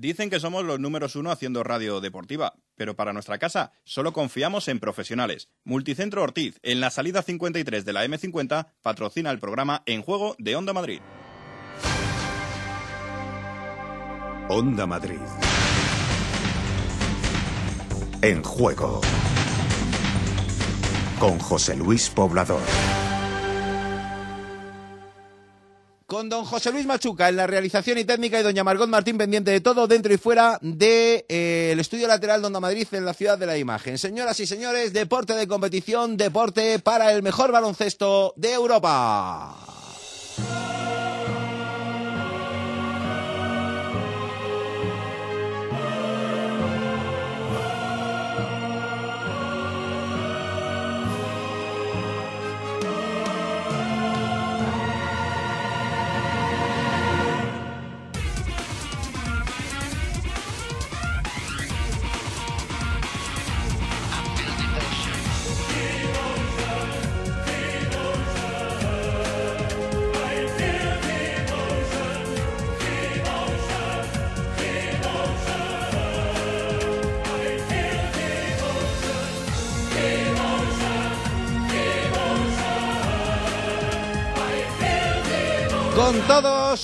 Dicen que somos los números uno haciendo radio deportiva, pero para nuestra casa solo confiamos en profesionales. Multicentro Ortiz, en la salida 53 de la M50, patrocina el programa En Juego de Onda Madrid. Onda Madrid. En Juego. Con José Luis Poblador. Con don José Luis Machuca en la realización y técnica y doña Margot Martín pendiente de todo dentro y fuera del de, eh, estudio lateral de Onda Madrid en la ciudad de la imagen. Señoras y señores, deporte de competición, deporte para el mejor baloncesto de Europa.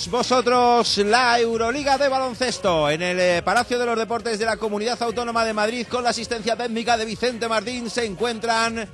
Todos vosotros, la Euroliga de baloncesto en el eh, Palacio de los Deportes de la Comunidad Autónoma de Madrid con la asistencia técnica de Vicente Martín se encuentran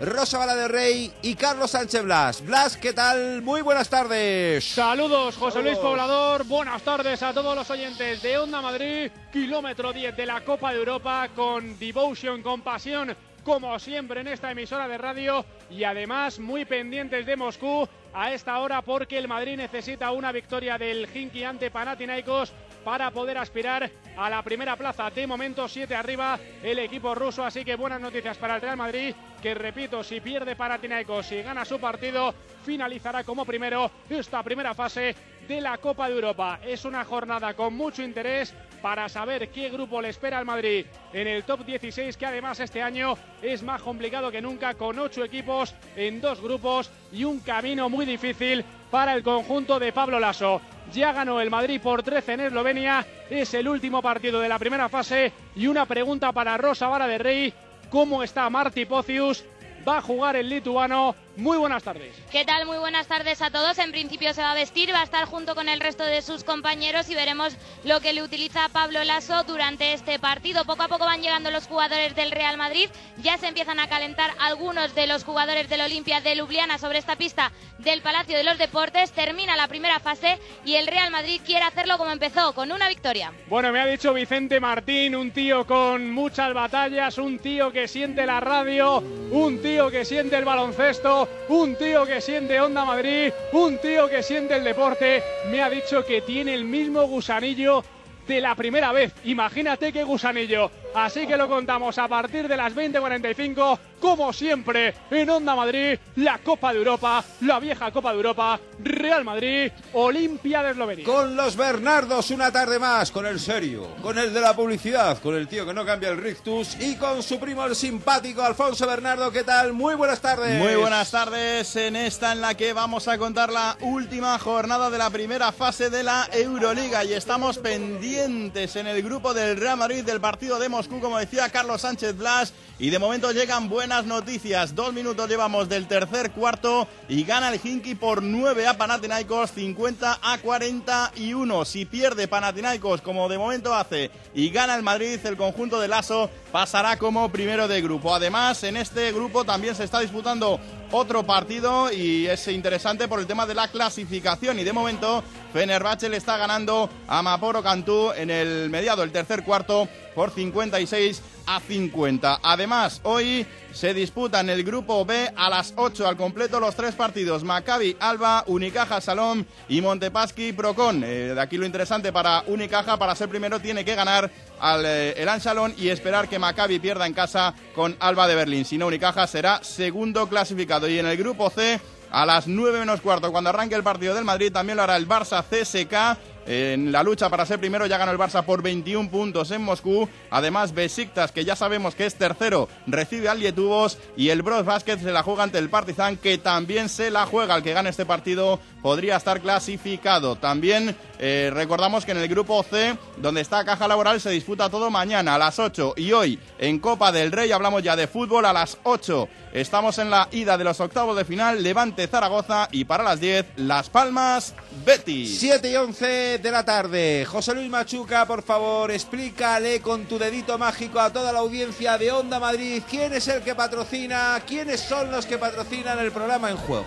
Rosa Bala de Rey y Carlos Sánchez Blas. Blas, ¿qué tal? Muy buenas tardes. Saludos, José Luis Poblador. Buenas tardes a todos los oyentes de Onda Madrid. Kilómetro 10 de la Copa de Europa con devotion, con pasión, como siempre en esta emisora de radio y además muy pendientes de Moscú a esta hora porque el Madrid necesita una victoria del Hinky ante Panathinaikos para poder aspirar a la primera plaza. De momento, siete arriba el equipo ruso, así que buenas noticias para el Real Madrid, que repito, si pierde Panathinaikos y gana su partido, finalizará como primero esta primera fase de la Copa de Europa. Es una jornada con mucho interés para saber qué grupo le espera al Madrid en el top 16, que además este año es más complicado que nunca, con ocho equipos en dos grupos y un camino muy difícil para el conjunto de Pablo Lasso. Ya ganó el Madrid por 13 en Eslovenia, es el último partido de la primera fase y una pregunta para Rosa Vara de Rey, ¿cómo está Marti Pocius? Va a jugar el lituano muy buenas tardes. ¿Qué tal? Muy buenas tardes a todos. En principio se va a vestir, va a estar junto con el resto de sus compañeros y veremos lo que le utiliza Pablo Lasso durante este partido. Poco a poco van llegando los jugadores del Real Madrid. Ya se empiezan a calentar algunos de los jugadores del Olimpia de Ljubljana sobre esta pista del Palacio de los Deportes. Termina la primera fase y el Real Madrid quiere hacerlo como empezó, con una victoria. Bueno, me ha dicho Vicente Martín, un tío con muchas batallas, un tío que siente la radio, un tío que siente el baloncesto un tío que siente Onda Madrid, un tío que siente el deporte, me ha dicho que tiene el mismo gusanillo de la primera vez. Imagínate qué gusanillo. Así que lo contamos a partir de las 20.45 como siempre, en Onda Madrid, la Copa de Europa, la vieja Copa de Europa, Real Madrid, Olimpia de Eslovenia. Con los Bernardos una tarde más, con el serio, con el de la publicidad, con el tío que no cambia el rictus y con su primo el simpático Alfonso Bernardo. ¿Qué tal? Muy buenas tardes. Muy buenas tardes en esta en la que vamos a contar la última jornada de la primera fase de la Euroliga y estamos pendientes en el grupo del Real Madrid del partido de Como decía Carlos Sánchez Blas, y de momento llegan buenas noticias. Dos minutos llevamos del tercer cuarto y gana el Hinky por 9 a Panathinaikos, 50 a 41. Si pierde Panathinaikos, como de momento hace, y gana el Madrid, el conjunto de Lasso pasará como primero de grupo. Además, en este grupo también se está disputando otro partido y es interesante por el tema de la clasificación y de momento Fenerbahce le está ganando a Maporo Cantú en el mediado, el tercer cuarto por 56 a 50. Además, hoy se disputan el grupo B a las 8 al completo los tres partidos: Maccabi, Alba, Unicaja, Salón y Montepaschi, Procon. Eh, de aquí lo interesante para Unicaja, para ser primero, tiene que ganar al eh, el Ansalón y esperar que Maccabi pierda en casa con Alba de Berlín. Si no, Unicaja será segundo clasificado. Y en el grupo C, a las 9 menos cuarto, cuando arranque el partido del Madrid, también lo hará el Barça CSK en la lucha para ser primero ya ganó el Barça por 21 puntos en Moscú. Además, Besiktas, que ya sabemos que es tercero, recibe al Lietuvos y el Bros Basket se la juega ante el Partizan, que también se la juega. El que gane este partido podría estar clasificado. También eh, recordamos que en el grupo C, donde está Caja Laboral, se disputa todo mañana a las 8 y hoy en Copa del Rey hablamos ya de fútbol a las 8. Estamos en la ida de los octavos de final, Levante Zaragoza y para las 10 Las Palmas Betis. 7 y 11 de la tarde. José Luis Machuca, por favor, explícale con tu dedito mágico a toda la audiencia de Onda Madrid quién es el que patrocina, quiénes son los que patrocinan el programa en juego.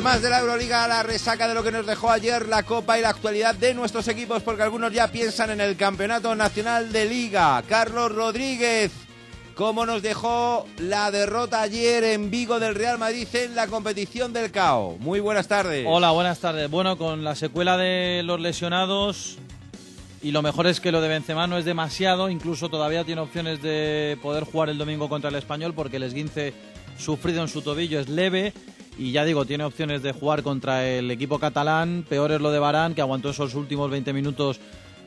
Además de la Euroliga, la resaca de lo que nos dejó ayer la Copa y la actualidad de nuestros equipos, porque algunos ya piensan en el Campeonato Nacional de Liga. Carlos Rodríguez, ¿cómo nos dejó la derrota ayer en Vigo del Real Madrid en la competición del CAO? Muy buenas tardes. Hola, buenas tardes. Bueno, con la secuela de los lesionados y lo mejor es que lo de Benzema no es demasiado, incluso todavía tiene opciones de poder jugar el domingo contra el Español porque el esguince sufrido en su tobillo es leve y ya digo, tiene opciones de jugar contra el equipo catalán. Peor es lo de Barán, que aguantó esos últimos 20 minutos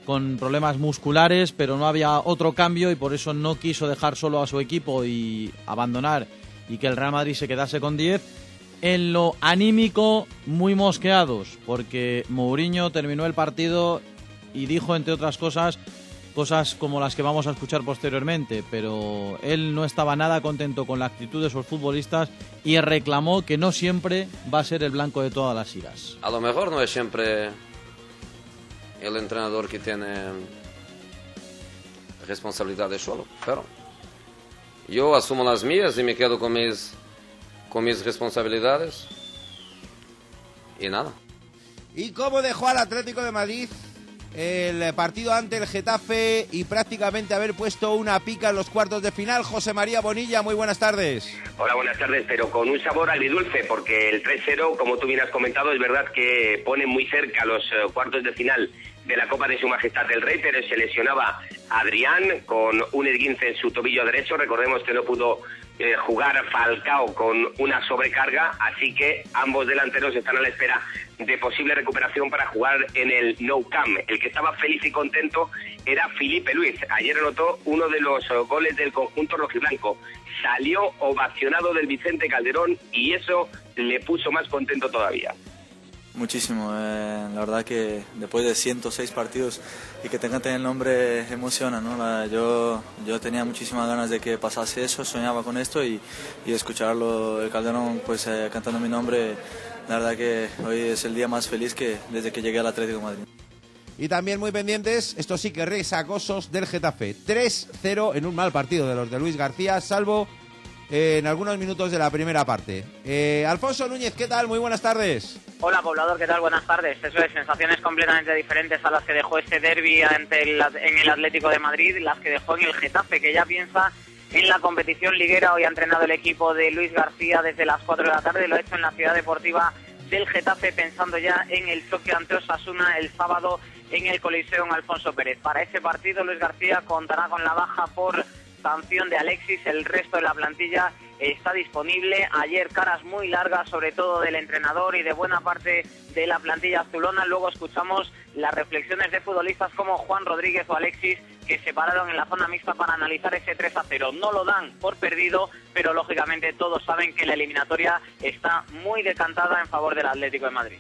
con problemas musculares, pero no había otro cambio y por eso no quiso dejar solo a su equipo y abandonar y que el Real Madrid se quedase con 10. En lo anímico, muy mosqueados, porque Mourinho terminó el partido y dijo, entre otras cosas, cosas como las que vamos a escuchar posteriormente, pero él no estaba nada contento con la actitud de sus futbolistas y reclamó que no siempre va a ser el blanco de todas las iras. A lo mejor no es siempre el entrenador que tiene responsabilidades solo, pero yo asumo las mías y me quedo con mis, con mis responsabilidades y nada. ¿Y cómo dejó al Atlético de Madrid el partido ante el Getafe y prácticamente haber puesto una pica en los cuartos de final. José María Bonilla, muy buenas tardes. Hola, buenas tardes, pero con un sabor agridulce, porque el 3-0, como tú bien has comentado, es verdad que pone muy cerca los eh, cuartos de final de la Copa de Su Majestad del Rey, pero se lesionaba Adrián con un esguince en su tobillo derecho. Recordemos que no pudo eh, jugar Falcao con una sobrecarga, así que ambos delanteros están a la espera de posible recuperación para jugar en el No Camp. El que estaba feliz y contento era Felipe Luis. Ayer anotó uno de los goles del conjunto rojiblanco. Salió ovacionado del Vicente Calderón y eso le puso más contento todavía. Muchísimo, eh, la verdad que después de 106 partidos y que tenga el nombre emociona, ¿no? La- yo, yo tenía muchísimas ganas de que pasase eso, soñaba con esto y, y escucharlo, el Calderón pues eh, cantando mi nombre, la verdad que hoy es el día más feliz que desde que llegué al Atlético de Madrid. Y también muy pendientes, esto sí que resacosos del Getafe. 3-0 en un mal partido de los de Luis García, salvo en algunos minutos de la primera parte. Eh, Alfonso Núñez, ¿qué tal? Muy buenas tardes. Hola poblador, ¿qué tal? Buenas tardes. Eso es, sensaciones completamente diferentes a las que dejó este derby en el Atlético de Madrid, las que dejó en el Getafe, que ya piensa en la competición liguera. Hoy ha entrenado el equipo de Luis García desde las 4 de la tarde, lo ha hecho en la ciudad deportiva del Getafe, pensando ya en el choque ante Osasuna el sábado en el Coliseo en Alfonso Pérez. Para ese partido, Luis García contará con la baja por sanción de Alexis, el resto de la plantilla está disponible. Ayer caras muy largas, sobre todo del entrenador y de buena parte de la plantilla azulona. Luego escuchamos las reflexiones de futbolistas como Juan Rodríguez o Alexis que se pararon en la zona mixta para analizar ese 3 a 0. No lo dan por perdido, pero lógicamente todos saben que la eliminatoria está muy decantada en favor del Atlético de Madrid.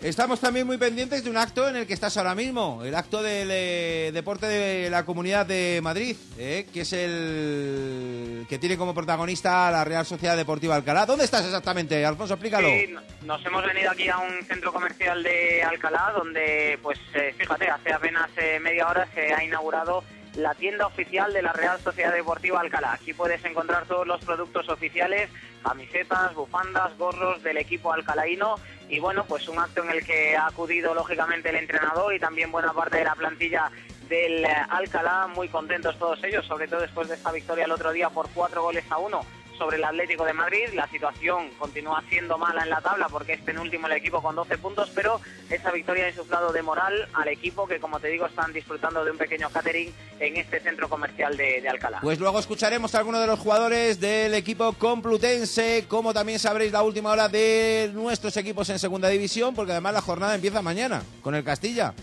Estamos también muy pendientes de un acto en el que estás ahora mismo, el acto del eh, deporte de la Comunidad de Madrid, eh, que es el que tiene como protagonista la Real Sociedad Deportiva Alcalá. ¿Dónde estás exactamente, Alfonso? Explícalo. Sí, no- nos hemos venido aquí a un centro comercial de Alcalá, donde, pues, eh, fíjate, hace apenas eh, media hora se ha inaugurado la tienda oficial de la Real Sociedad Deportiva Alcalá. Aquí puedes encontrar todos los productos oficiales, camisetas, bufandas, gorros del equipo alcalaíno. Y bueno, pues un acto en el que ha acudido lógicamente el entrenador y también buena parte de la plantilla del Alcalá, muy contentos todos ellos, sobre todo después de esta victoria el otro día por cuatro goles a uno sobre el Atlético de Madrid. La situación continúa siendo mala en la tabla porque es penúltimo el equipo con 12 puntos, pero esa victoria ha insuflado de moral al equipo que, como te digo, están disfrutando de un pequeño catering en este centro comercial de, de Alcalá. Pues luego escucharemos a algunos de los jugadores del equipo complutense, como también sabréis la última hora de nuestros equipos en segunda división, porque además la jornada empieza mañana con el Castilla.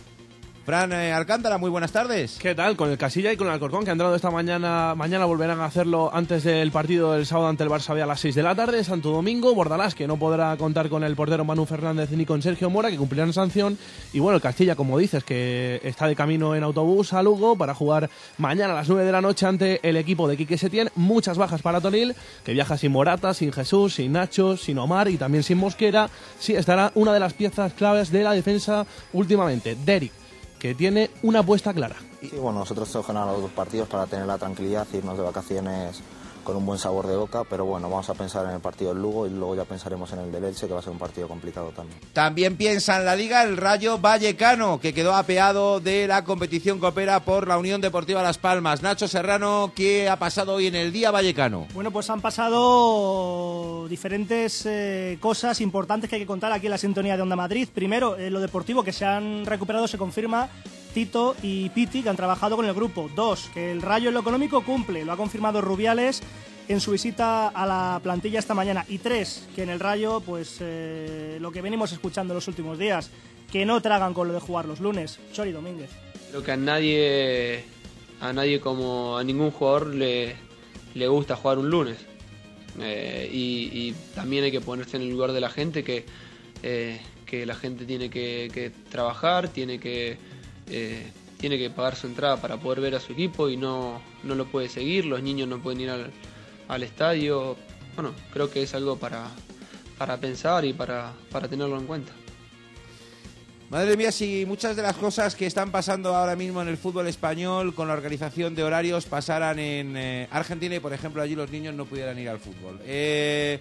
Fran eh, Alcántara, muy buenas tardes. ¿Qué tal? Con el Casilla y con el Alcorcón, que han entrado esta mañana. Mañana volverán a hacerlo antes del partido del sábado ante el Barça a las 6 de la tarde. Santo Domingo, Bordalás, que no podrá contar con el portero Manu Fernández ni con Sergio Mora, que cumplirán sanción. Y bueno, el Castilla, como dices, que está de camino en autobús a Lugo para jugar mañana a las 9 de la noche ante el equipo de Quique Setién. Muchas bajas para Tonil, que viaja sin Morata, sin Jesús, sin Nacho, sin Omar y también sin Mosquera. Sí, estará una de las piezas claves de la defensa últimamente, Derek que tiene una apuesta clara. Sí, bueno, nosotros ganar los dos partidos para tener la tranquilidad, irnos de vacaciones con un buen sabor de boca, pero bueno, vamos a pensar en el partido del Lugo y luego ya pensaremos en el del Elche, que va a ser un partido complicado también. También piensa en la liga el Rayo Vallecano, que quedó apeado de la competición coopera por la Unión Deportiva Las Palmas. Nacho Serrano, ¿qué ha pasado hoy en el día Vallecano? Bueno, pues han pasado diferentes eh, cosas importantes que hay que contar aquí en la sintonía de Onda Madrid. Primero, eh, lo deportivo, que se han recuperado, se confirma Tito y Piti, que han trabajado con el grupo. Dos, que el Rayo en lo económico cumple, lo ha confirmado Rubiales en su visita a la plantilla esta mañana. Y tres, que en el Rayo, pues eh, lo que venimos escuchando los últimos días, que no tragan con lo de jugar los lunes. Chori Domínguez. Creo que a nadie, a nadie como a ningún jugador le, le gusta jugar un lunes. Eh, y, también hay que ponerse en el lugar de la gente, que, eh, que la gente tiene que trabajar, tiene que, eh, tiene que pagar su entrada para poder ver a su equipo y no, no lo puede seguir, los niños no pueden ir al, al estadio. Bueno, creo que es algo para, para pensar y para, para tenerlo en cuenta. Madre mía, si muchas de las cosas que están pasando ahora mismo en el fútbol español con la organización de horarios pasaran en eh, Argentina y, por ejemplo, allí los niños no pudieran ir al fútbol. Eh,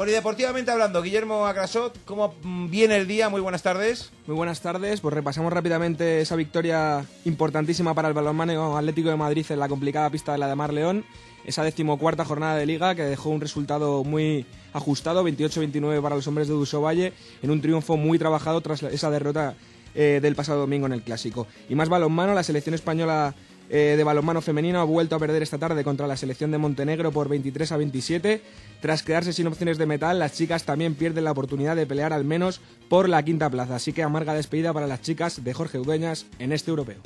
polideportivamente hablando, Guillermo Acrasot, ¿cómo viene el día? Muy buenas tardes. Muy buenas tardes, pues repasamos rápidamente esa victoria importantísima para el balonmano Atlético de Madrid en la complicada pista de la de Mar León, esa decimocuarta jornada de liga que dejó un resultado muy ajustado, 28-29 para los hombres de Duso Valle, en un triunfo muy trabajado tras esa derrota eh, del pasado domingo en el Clásico. Y más balonmano, la selección española eh, de balonmano femenino ha vuelto a perder esta tarde contra la selección de Montenegro por 23 a 27. Tras quedarse sin opciones de metal, las chicas también pierden la oportunidad de pelear al menos por la quinta plaza. Así que amarga despedida para las chicas de Jorge Udueñas en este europeo.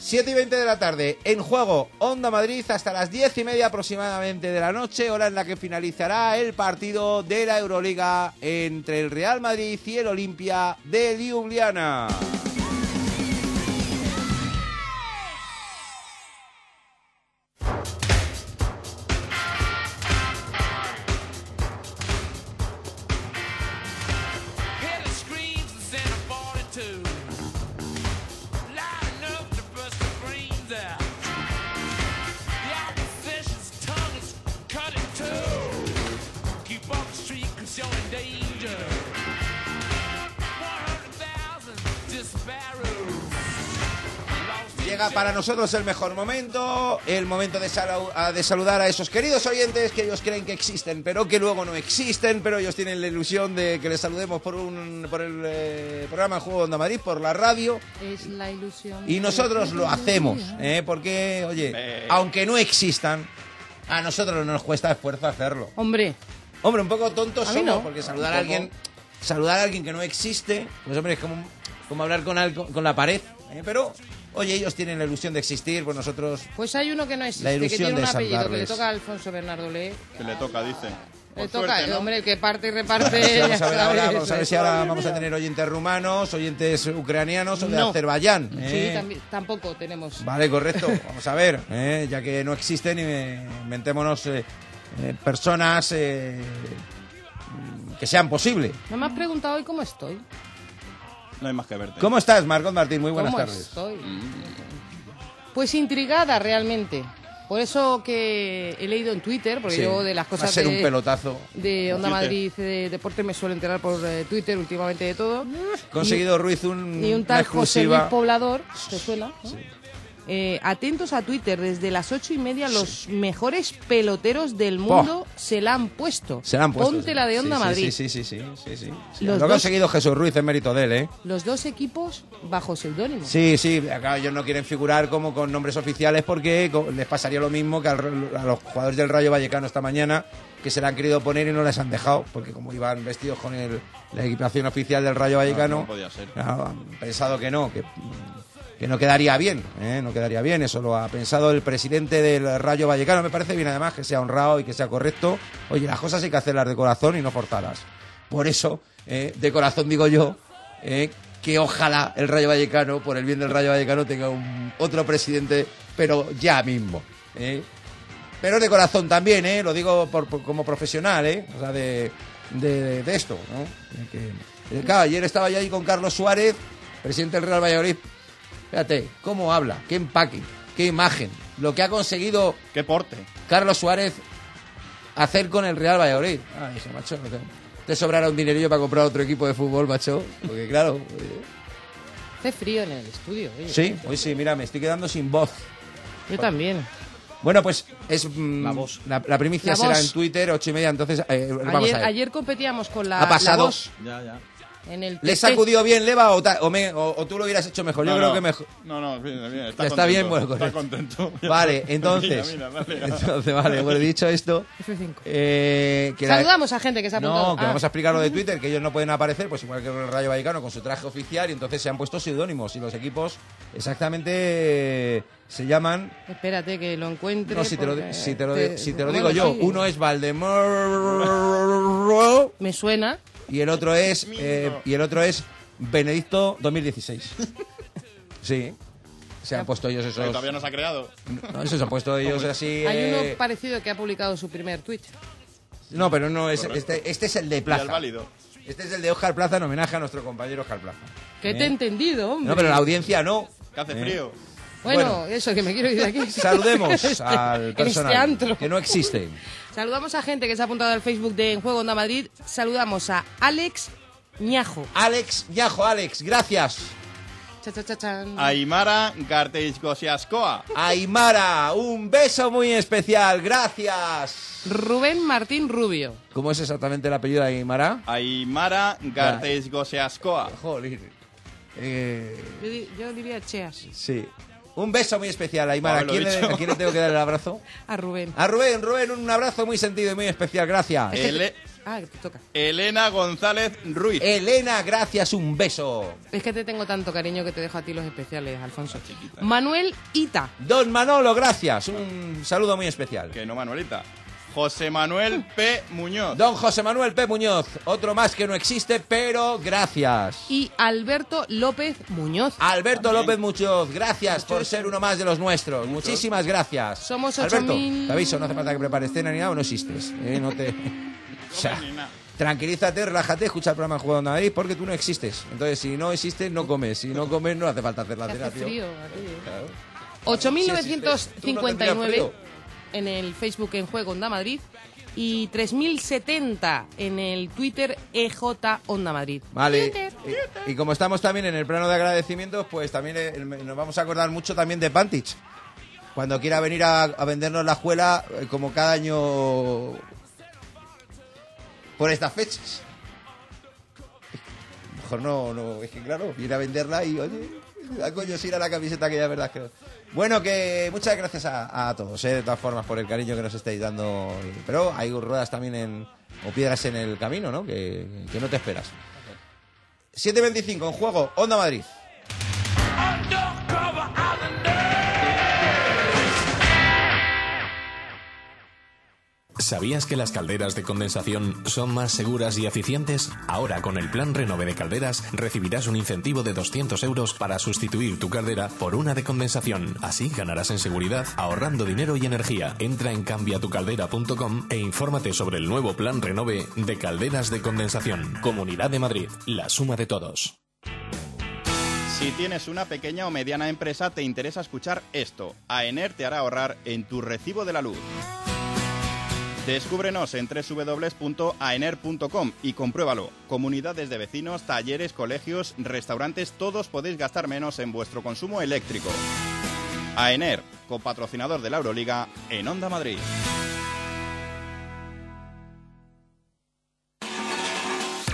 7 y 20 de la tarde, en juego Onda Madrid hasta las 10 y media aproximadamente de la noche, hora en la que finalizará el partido de la Euroliga entre el Real Madrid y el Olimpia de Ljubljana. Nosotros el mejor momento, el momento de, salu- a- de saludar a esos queridos oyentes que ellos creen que existen, pero que luego no existen, pero ellos tienen la ilusión de que les saludemos por, un, por el eh, programa Juego de Onda Madrid, por la radio, Es la ilusión. y nosotros lo hacemos, ¿eh? porque, oye, aunque no existan, a nosotros no nos cuesta esfuerzo hacerlo. Hombre. Hombre, un poco tontos somos, no. porque saludar a alguien, saludar a alguien que no existe, pues hombre, es como, como hablar con, algo- con la pared, ¿eh? pero, oye, ellos tienen la ilusión de existir, pues nosotros... Pues hay uno que no La existe, que ilusión tiene un de apellido que le toca a Alfonso Bernardo Lee. Que le toca, dice. Le Por toca, suerte, ¿no? hombre, el que parte y reparte. Vamos a ver ahora, vamos a ver si ahora vamos a tener oyentes rumanos, oyentes ucranianos o de No. Azerbaiyán. Sí, ¿eh? también- tampoco tenemos. Vale, correcto. Vamos a ver, ¿eh? ya que no existen, inventémonos eh, eh, personas eh, que sean posibles. No me has preguntado hoy cómo estoy. No hay más que verte. ¿Cómo estás, Margot Martín? Muy buenas ¿Cómo tardes. estoy? Pues intrigada realmente. Por eso que he leído en Twitter, porque Sí, yo de las va a cosas ser de, un pelotazo. de Onda Twitter. Madrid de deporte me suelo enterar por eh, Twitter últimamente de todo. Conseguido Ruiz un, Y un una tal José Luis exclusiva. Poblador, ¿te suena? no? Eh, atentos a Twitter, desde las ocho y media los mejores peloteros del mundo se la han puesto. Se la han puesto. Ponte la de Onda sí, Madrid. Sí, sí, sí, sí, sí, sí. Sí, Los Lo ha conseguido Jesús Ruiz en mérito de él, ¿eh? Los dos equipos bajo seudónimo. Sí, sí, acá ellos no quieren figurar como con nombres oficiales porque les pasaría lo mismo que al- a los jugadores del Rayo Vallecano esta mañana, que se la han querido poner y no les han dejado, porque como iban vestidos con el- la equipación oficial del Rayo Vallecano, no podía ser. claro, han pensado que no, que, que no quedaría bien, ¿eh? no quedaría bien, eso lo ha pensado el presidente del Rayo Vallecano, me parece bien además que sea honrado y que sea correcto. Oye, las cosas hay que hacerlas de corazón y no forzarlas. Por eso, eh, de corazón digo yo, eh, que ojalá el Rayo Vallecano, por el bien del Rayo Vallecano, tenga un otro presidente, pero ya mismo. Pero de corazón también, ¿eh? lo digo por- como profesional, ¿eh? o sea, de, esto. ¿no? Que- ayer estaba yo ahí con Carlos Suárez, presidente del Real Valladolid. Fíjate, cómo habla, qué empaque, qué imagen, lo que ha conseguido Qué porte. Carlos Suárez hacer con el Real Valladolid. Ah, dice, macho, no te, te sobrará un dinerillo para comprar otro equipo de fútbol, macho. Porque claro, Hace frío en el estudio. oye. sí, hoy sí, mira, me estoy quedando sin voz. Yo también. Bueno, pues es mm, la, la primicia La será voz. en Twitter, ocho y media, entonces eh, vamos Ayer, a ver. ayer competíamos con la, Ha pasado. la voz Ya, ya. En el ¿Le sacudió bien Leva o, ta- o, me- o- o tú lo hubieras hecho mejor? Yo No, creo no. que mejor. No, no, bien, bien. Está, Está contento, bien, bueno, Está correcto. contento. Vale, entonces. Mira, mira, dale. entonces, vale, bueno, dicho esto. F5. eh, que la- Saludamos a gente que se ha apuntado. No, que Ah. vamos a explicar lo de Twitter, que ellos no pueden aparecer, pues igual que el Rayo Vallecano con su traje oficial, y entonces se han puesto seudónimos. Y los equipos exactamente eh, se llaman. Espérate que lo encuentre. No, si te lo, si te lo, te- si te lo bueno, digo yo, sí. uno es Valdemar Me suena. Y el otro es eh, y el otro es Benedicto 2016. Sí. Se han puesto ellos esos. Todavía no se ha creado. No, esos se han puesto ellos así. Hay eh, uno parecido que ha publicado su primer tweet. No, pero no es Correcto. este, este es el de Y al Plaza. válido. Este es el de Oscar Plaza en homenaje a nuestro compañero Oscar Plaza. Que ¿Eh? te he entendido, hombre. No, pero la audiencia no. Que hace Eh. frío. Bueno, eso, que me quiero ir de aquí. Saludemos Este- al en este personal antro. que no existe. Saludamos a gente que se ha apuntado al Facebook de En Juego Onda Madrid. Saludamos a Alex Ñajo. Alex, Yajo, Alex, gracias. Cha, cha, cha, chan. Aymara Garteizgosiaskoa. Aymara, un beso muy especial, gracias. Rubén Martín Rubio. ¿Cómo es exactamente el apellido de Aymara? Aymara Garteizgosiaskoa. Joder. Eh, Yo, di- yo diría Cheas. sí. Un beso muy especial, Aymara. ¿A Pablo, quién, le, a quién le tengo que dar el abrazo? A Rubén. A Rubén, Rubén, un abrazo muy sentido y muy especial, gracias. Ele- Ah, que te toca. Elena González Ruiz. Elena, gracias, un beso. Es que te tengo tanto cariño que te dejo a ti los especiales, Alfonso. Manuel Ita. Don Manolo, gracias. Un saludo muy especial. Que no, Manuelita. José Manuel P. Muñoz. Don José Manuel P. Muñoz, otro más que no existe, pero gracias. Y Alberto López Muñoz. Alberto López Muñoz, gracias por ser uno más de los nuestros. Muchísimas gracias. Somos Alberto, 8.000. te aviso, no hace falta que prepares cena ni nada, no existes. ¿eh? No te... O sea, tranquilízate, relájate, escucha el programa de Juego de Madrid porque tú no existes. Entonces, si no existes, no comes. Si no comes, no hace falta hacer la cena, hace tío. frío aquí, ¿eh? Claro. 8.959 frío. En el Facebook en Juego Onda Madrid y 3.070 en el Twitter EJ Onda Madrid. Vale. Y, y como estamos también en el plano de agradecimientos, pues también eh, nos vamos a acordar mucho también de Pantich. Cuando quiera venir a, a vendernos la juela, eh, como cada año por estas fechas. Mejor no, no, es que claro, viene a venderla y oye, da coño si era la camiseta que ya verdad que... Bueno, que muchas gracias a, todos, eh, de todas formas, por el cariño que nos estáis dando. Pero hay ruedas también en, o piedras en el camino, ¿no? Que, que no te esperas. 7.25 en juego, Onda Madrid. ¿Sabías que las calderas de condensación son más seguras y eficientes? Ahora con el plan Renove de Calderas recibirás un incentivo de 200 euros para sustituir tu caldera por una de condensación. Así ganarás en seguridad ahorrando dinero y energía. Entra en cambiatucaldera.com e infórmate sobre el nuevo plan Renove de calderas de condensación. Comunidad de Madrid, la suma de todos. Si tienes una pequeña o mediana empresa, te interesa escuchar esto. AENER te hará ahorrar en tu recibo de la luz. Descúbrenos en www.aener.com y compruébalo. Comunidades de vecinos, talleres, colegios, restaurantes, todos podéis gastar menos en vuestro consumo eléctrico. AENER, copatrocinador de la Euroliga en Onda Madrid.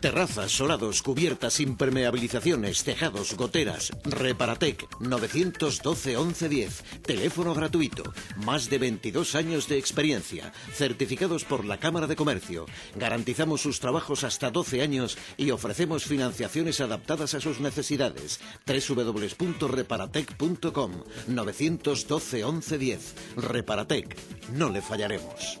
Terrazas, solados, cubiertas, impermeabilizaciones, tejados, goteras. Reparatec 912 1110. Teléfono gratuito. Más de 22 años de experiencia. Certificados por la Cámara de Comercio. Garantizamos sus trabajos hasta 12 años y ofrecemos financiaciones adaptadas a sus necesidades. www.reparatec.com 912 1110. Reparatec. No le fallaremos.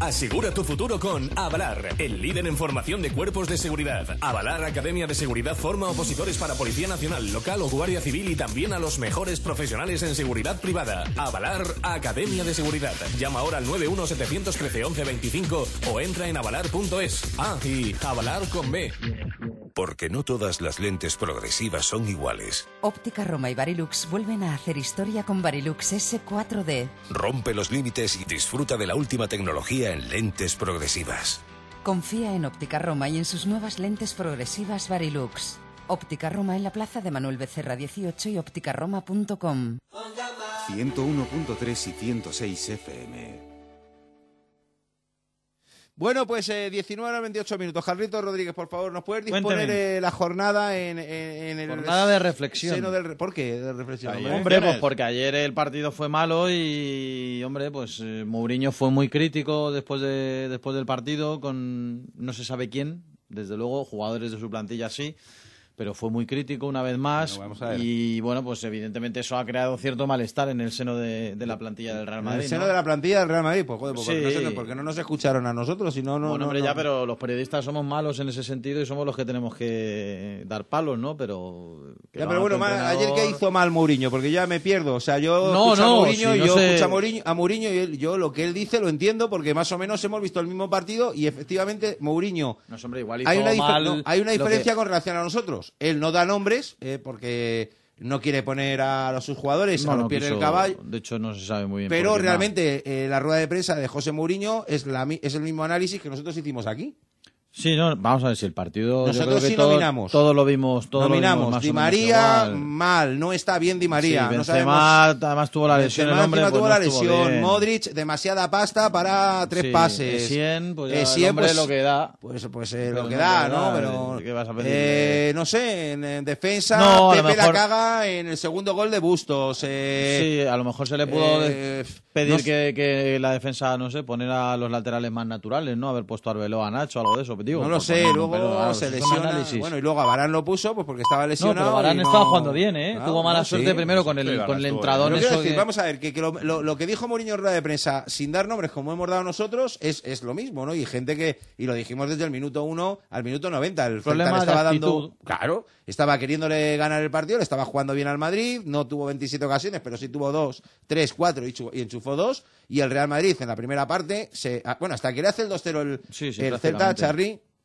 Asegura tu futuro con Avalar, el líder en formación de cuerpos de seguridad. Avalar Academia de Seguridad forma opositores para Policía Nacional, local o Guardia Civil y también a los mejores profesionales en seguridad privada. Avalar Academia de Seguridad. Llama ahora al 91 713 1125 o entra en avalar.es. Ah, y Avalar con B. Porque no todas las lentes progresivas son iguales. Óptica Roma y Barilux vuelven a hacer historia con Barilux S4D. Rompe los límites y disfruta de la última tecnología en lentes progresivas. Confía en Óptica Roma y en sus nuevas lentes progresivas Barilux. Óptica Roma en la plaza de Manuel Becerra 18 y ópticaroma.com. 101.3 y 106 FM. Bueno, pues eh, 19 a 28 minutos. Carlito Rodríguez, por favor, ¿nos puedes disponer eh, la jornada en, en- en el Jornada de reflexión. seno del re- ¿Por qué de reflexión? Hombre, pues porque ayer el partido fue malo y, hombre, pues eh, Mourinho fue muy crítico después, de, después del partido con no se sabe quién, desde luego, jugadores de su plantilla sí, pero fue muy crítico una vez más y, bueno, pues evidentemente eso ha creado cierto malestar en el seno de, de la plantilla del Real En Madrid. el seno ¿no? de la plantilla del Real Madrid, pues joder, pues, Sí. no sé, porque no nos escucharon a nosotros, si no, no. bueno, no, hombre, no. ya, pero los periodistas somos malos en ese sentido y somos los que tenemos que dar palos, ¿no? Pero... que Ya, pero bueno, ayer qué hizo mal Mourinho, porque ya me pierdo. O sea, yo No, escucho no, a Mourinho si yo sé- escucho a Mourinho, a Mourinho y él- yo lo que él dice lo entiendo porque más o menos hemos visto el mismo partido y efectivamente Mourinho No, hombre, igual hizo hay una, mal hay una diferencia que- con relación a nosotros. Él no da nombres eh, porque no quiere poner a los sus jugadores No, a los no pies del quiso- caballo. De hecho, no se sabe muy bien. Pero realmente eh, la rueda de prensa de José Mourinho es, la, es el mismo análisis que nosotros hicimos aquí. Sí, no, vamos a ver si el partido. yo Nosotros creo que sí todo- nominamos. Todos lo vimos. Todos lo vimos más Di María mal, no está bien Di María. Sí, no Benzema, sabemos- además tuvo la lesión Benzema el hombre, pues tuvo no la lesión. Modric, demasiada pasta para tres Sí, pases. Essien, pues ya el Essien, hombre pues, lo que da. Pues, pues eh, lo que da, ¿no? da, Pero, ¿qué vas a pedirle? eh, no sé, en, en defensa, No, Pepe mejor- la caga en el segundo gol de Bustos. eh, Sí, a lo mejor se le pudo eh, pedir que, que la defensa, no sé, poner a los laterales más naturales, ¿no? Haber puesto a Arbeloa a Nacho, algo de eso. Digo, no lo sé, luego pero, claro, se lesiona. Bueno, y luego a Varane lo puso pues porque estaba No, lesionado. pero no- estaba jugando bien, ¿eh? Claro, Tuvo mala no, suerte sí. primero con el, con el entradón Pero quiero eso decir, que- vamos a ver, que, que lo, lo- lo que dijo Mourinho en rueda de prensa, sin dar nombres como hemos dado nosotros, es, es lo mismo, ¿no? Y gente que, y lo dijimos desde el minuto 1 al minuto 90, el Problema estaba dando, claro, estaba queriéndole ganar el partido, le estaba jugando bien al Madrid, no tuvo 27 ocasiones, pero sí tuvo 2, 3, 4 y, chu- y enchufó 2, y el Real Madrid en la primera parte, se, ah, bueno, hasta que le hace el 2-0 el, Sí, sí, el Celta, prácticamente.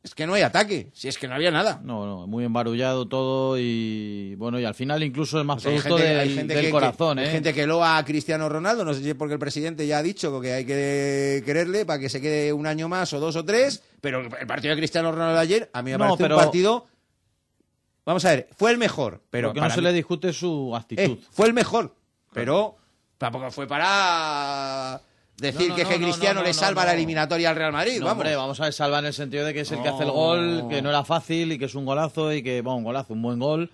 Es que no hay ataque, si es que no había nada. No, no, muy embarullado todo y bueno, y al final incluso es más O sea, hay producto gente- del, hay gente del que- corazón, que- ¿eh? Hay gente que loa a Cristiano Ronaldo, no sé si es porque el presidente ya ha dicho que hay que quererle para que se quede un año más o dos o tres, pero el partido de Cristiano Ronaldo ayer a mí me No, parece pero- un partido... Vamos a ver, fue el mejor, pero no se mí- le discute su actitud. Eh, fue el mejor, pero tampoco fue para decir No, no, que, no, que no, Cristiano no, le salva no. la eliminatoria al Real Madrid, No, vamos. hombre, vamos a ver, salva en el sentido de que es el que hace el gol, que no era fácil y que es un golazo y que, bueno, un golazo, un buen gol.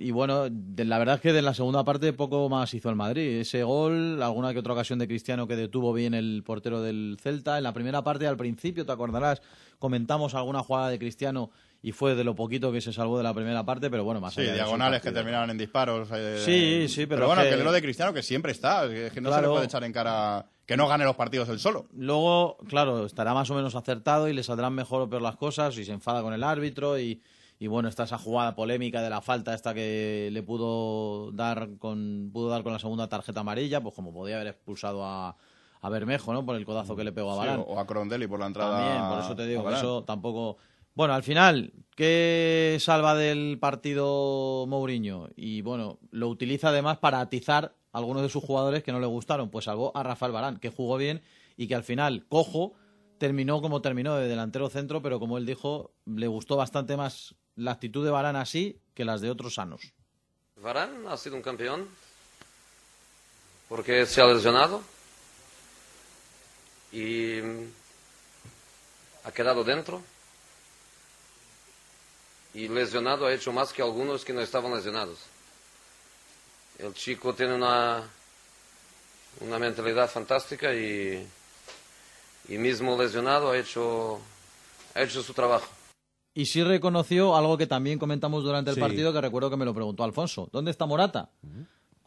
Y bueno, de- la verdad es que de la segunda parte poco más hizo el Madrid. Ese gol, alguna que otra ocasión de Cristiano que detuvo bien el portero del Celta. En la primera parte, al principio, te acordarás, comentamos alguna jugada de Cristiano y fue de lo poquito que se salvó de la primera parte, pero bueno, más Sí, allá de el diagonales que terminaban en disparos. eh, Sí, sí, pero bueno, que- que lo de Cristiano que siempre está, que, que no se le puede echar en cara que no gane los partidos él solo. Luego, claro, estará más o menos acertado y le saldrán mejor o peor las cosas y se enfada con el árbitro y, y bueno, está esa jugada polémica de la falta esta que le pudo dar con pudo dar con la segunda tarjeta amarilla, pues como podía haber expulsado a, a Bermejo, ¿no? Por el codazo que le pegó a Sí, Varane. o a Crondelli por la entrada. También, por eso te digo que eso tampoco. Bueno, al final, ¿qué salva del partido Mourinho? Y bueno, lo utiliza además para atizar algunos de sus jugadores que no le gustaron. Pues salvó a Rafael Barán, que jugó bien y que al final, cojo, terminó como terminó de delantero centro, pero como él dijo, le gustó bastante más la actitud de Barán así que las de otros sanos. Varane ha sido un campeón porque se ha lesionado y ha quedado dentro y lesionado ha hecho más que algunos que no estaban lesionados. El chico tiene una, una mentalidad fantástica y, y mismo lesionado ha hecho, ha hecho su trabajo. Y sí reconoció algo que también comentamos durante el Sí. partido, que recuerdo que me lo preguntó Alfonso. ¿Dónde está Morata?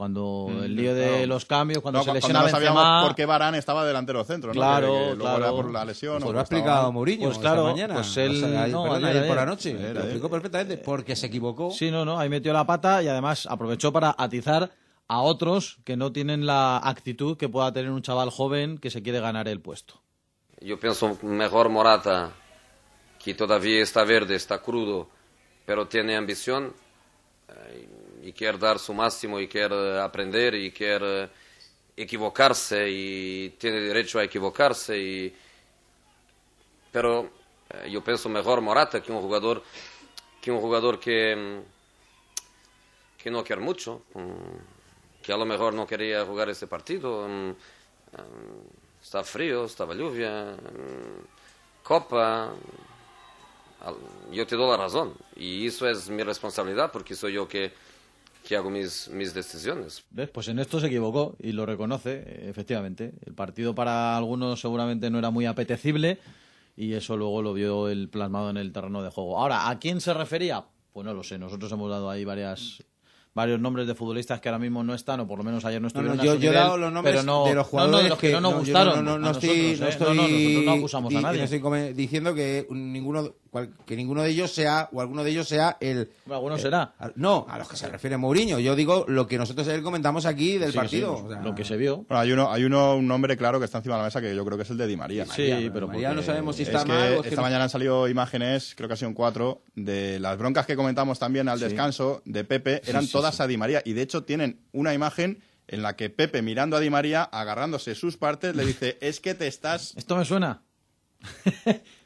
Cuando Mm, el lío de claro. los cambios, cuando No, se lesiona no Benzema... sabíamos por qué Varane estaba delantero centro, ¿no? Claro, Que- que luego claro. era por la lesión. Pues o lo ha estaba explicado mal. Mourinho Pues esta claro, mañana. pues él- O sea, ayer- no, perdón, ayer, ayer por la noche. Ayer, lo explicó perfectamente porque se equivocó. Sí, no, no, ahí metió la pata y además aprovechó para atizar a otros que no tienen la actitud que pueda tener un chaval joven que se quiere ganar el puesto. Yo pienso mejor Morata, que todavía está verde, está crudo, pero tiene ambición eh, y quiere dar su máximo y quiere aprender y quiere equivocarse y tiene derecho a equivocarse. Pero eh, yo pienso mejor Morata que un jugador que un jugador que, mm, que no quiere mucho, mm, que a lo mejor no quería jugar este partido. mm, Está frío, estaba lluvia, copa. Yo te doy la razón. Y eso es mi responsabilidad porque soy yo que, que hago mis, mis decisiones. ¿Ves? Pues en esto se equivocó y lo reconoce, efectivamente. El partido para algunos seguramente no era muy apetecible y eso luego lo vio el plasmado en el terreno de juego. Ahora, ¿a quién se refería? Pues no lo sé. Nosotros hemos dado ahí varias varios nombres de futbolistas que ahora mismo no están o por lo menos ayer no estuvieron no, a yo, su yo he nivel, dado los nombres pero no, de los no, jugadores no, de los que, no nos gustaron. No, no, no a estoy, nosotros, no ¿eh? estoy, no, no, nosotros no acusamos a di- nadie. no estoy diciendo que ninguno, cual- que ninguno de ellos sea o alguno de ellos sea el. Alguno eh, será. a- no, a los que se refiere Mourinho. Yo digo lo que nosotros ayer comentamos aquí del Sí, partido. sí, o sea, lo que se vio. Bueno, hay uno, hay uno, un nombre claro que está encima de la mesa que yo creo que es el de Di María. Sí, María, pero María no sabemos si está es que mal o es que esta mañana han salido imágenes, creo que ha sido un cuatro, de las broncas que comentamos también al Sí. descanso de Pepe, Sí, eran sí, todas sí. a Di María. Y de hecho tienen una imagen en la que Pepe mirando a Di María, agarrándose sus partes, le dice, es que te estás... ¿Esto me suena?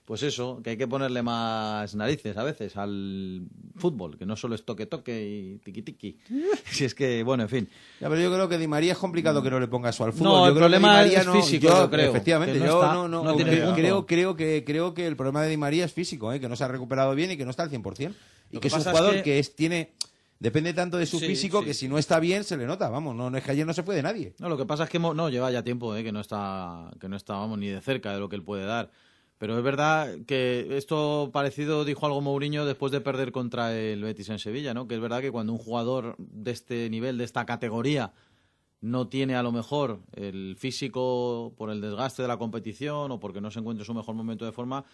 pues eso, que hay que ponerle más narices a veces al fútbol, que no solo es toque-toque y tiqui-tiqui. si es que, bueno, en fin. Ya, pero yo creo que Di María es complicado que no le ponga eso al fútbol. No, yo el creo que problema Di María es no- físico, yo, yo creo, Efectivamente, que no yo está- no, no, no tiene creo, creo, creo que, creo que el problema de Di María es físico, ¿eh? que no se ha recuperado bien y que no está al 100%. Y que, que es un es jugador que- que, es, tiene... Depende tanto de su Sí, físico sí. que si no está bien se le nota, vamos, no, no es que ayer no se fue de nadie. No, lo que pasa es que no lleva ya tiempo, eh, que no está, que no está, vamos, ni de cerca de lo que él puede dar. Pero es verdad que esto parecido dijo algo Mourinho después de perder contra el Betis en Sevilla, ¿no? Que es verdad que cuando un jugador de este nivel, de esta categoría, no tiene a lo mejor el físico por el desgaste de la competición o porque no se encuentra en su mejor momento de forma,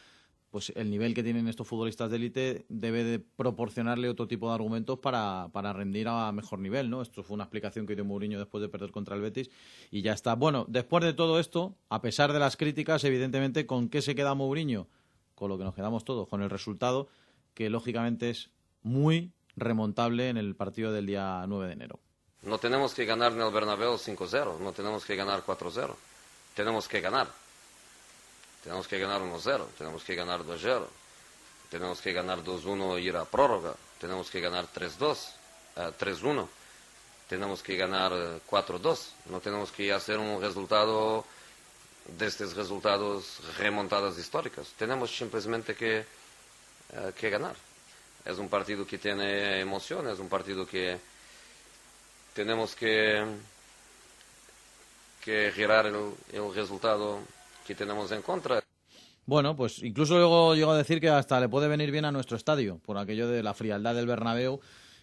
pues el nivel que tienen estos futbolistas de élite debe de proporcionarle otro tipo de argumentos para, para rendir a mejor nivel, ¿no? Esto fue una explicación que dio Mourinho después de perder contra el Betis y ya está. Bueno, después de todo esto, a pesar de las críticas, evidentemente, ¿con qué se queda Mourinho? con lo que nos quedamos todos, con el resultado, que lógicamente es muy remontable en el partido del día 9 de enero. No tenemos que ganar en el Bernabéu 5-0, no tenemos que ganar 4-0. Tenemos que ganar. Tenemos que ganar 1-0, tenemos que ganar 2-0, tenemos que ganar 2-1 e ir a prórroga, tenemos que ganar 3-2, eh, 3-1, tenemos que ganar eh, 4-2. No tenemos que hacer un resultado de estos resultados remontadas históricas. Tenemos simplemente que, eh, que ganar. Es un partido que tiene emoción, es un partido que tenemos que, que girar el resultado tenemos en contra. Bueno, pues incluso luego llego a decir que hasta le puede venir bien a nuestro estadio, por aquello de la frialdad del Bernabéu,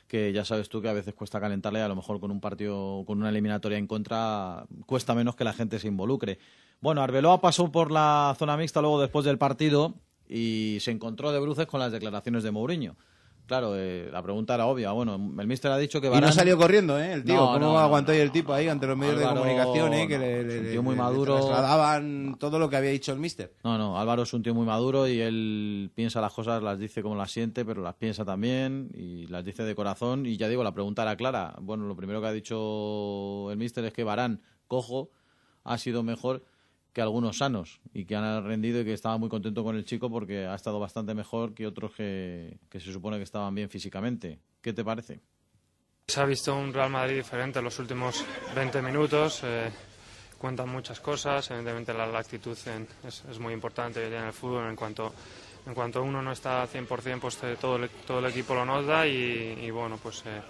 que ya sabes tú que a veces cuesta calentarle, a lo mejor con un partido, con una eliminatoria en contra, cuesta menos que la gente se involucre. Bueno, Arbeloa pasó por la zona mixta luego después del partido y se encontró de bruces con las declaraciones de Mourinho. Claro, eh, la pregunta era obvia. Bueno, el míster ha dicho que Y no Varane- salió corriendo, ¿eh? El tío. No, ¿Cómo no, no, aguantó ahí el tipo ahí ante los medios Álvaro, de comunicación, eh? Que le, le- es un le- tío muy le maduro. trasladaban todo lo que había dicho el míster. No, no, Álvaro es un tío muy maduro y él piensa las cosas, las dice como las siente, pero las piensa también y las dice de corazón. Y ya digo, la pregunta era clara. Bueno, lo primero que ha dicho el míster es que Barán, cojo, ha sido mejor que algunos sanos y que han rendido y que estaba muy contento con el chico porque ha estado bastante mejor que otros que, que se supone que estaban bien físicamente. ¿Qué te parece? Se ha visto un Real Madrid diferente en los últimos 20 minutos. eh, cuentan muchas cosas. Evidentemente la, la actitud en- es, es muy importante en el fútbol. En cuanto, en cuanto uno no está al 100%, pues eh, todo, el, todo el equipo lo nota y, y bueno, pues eh,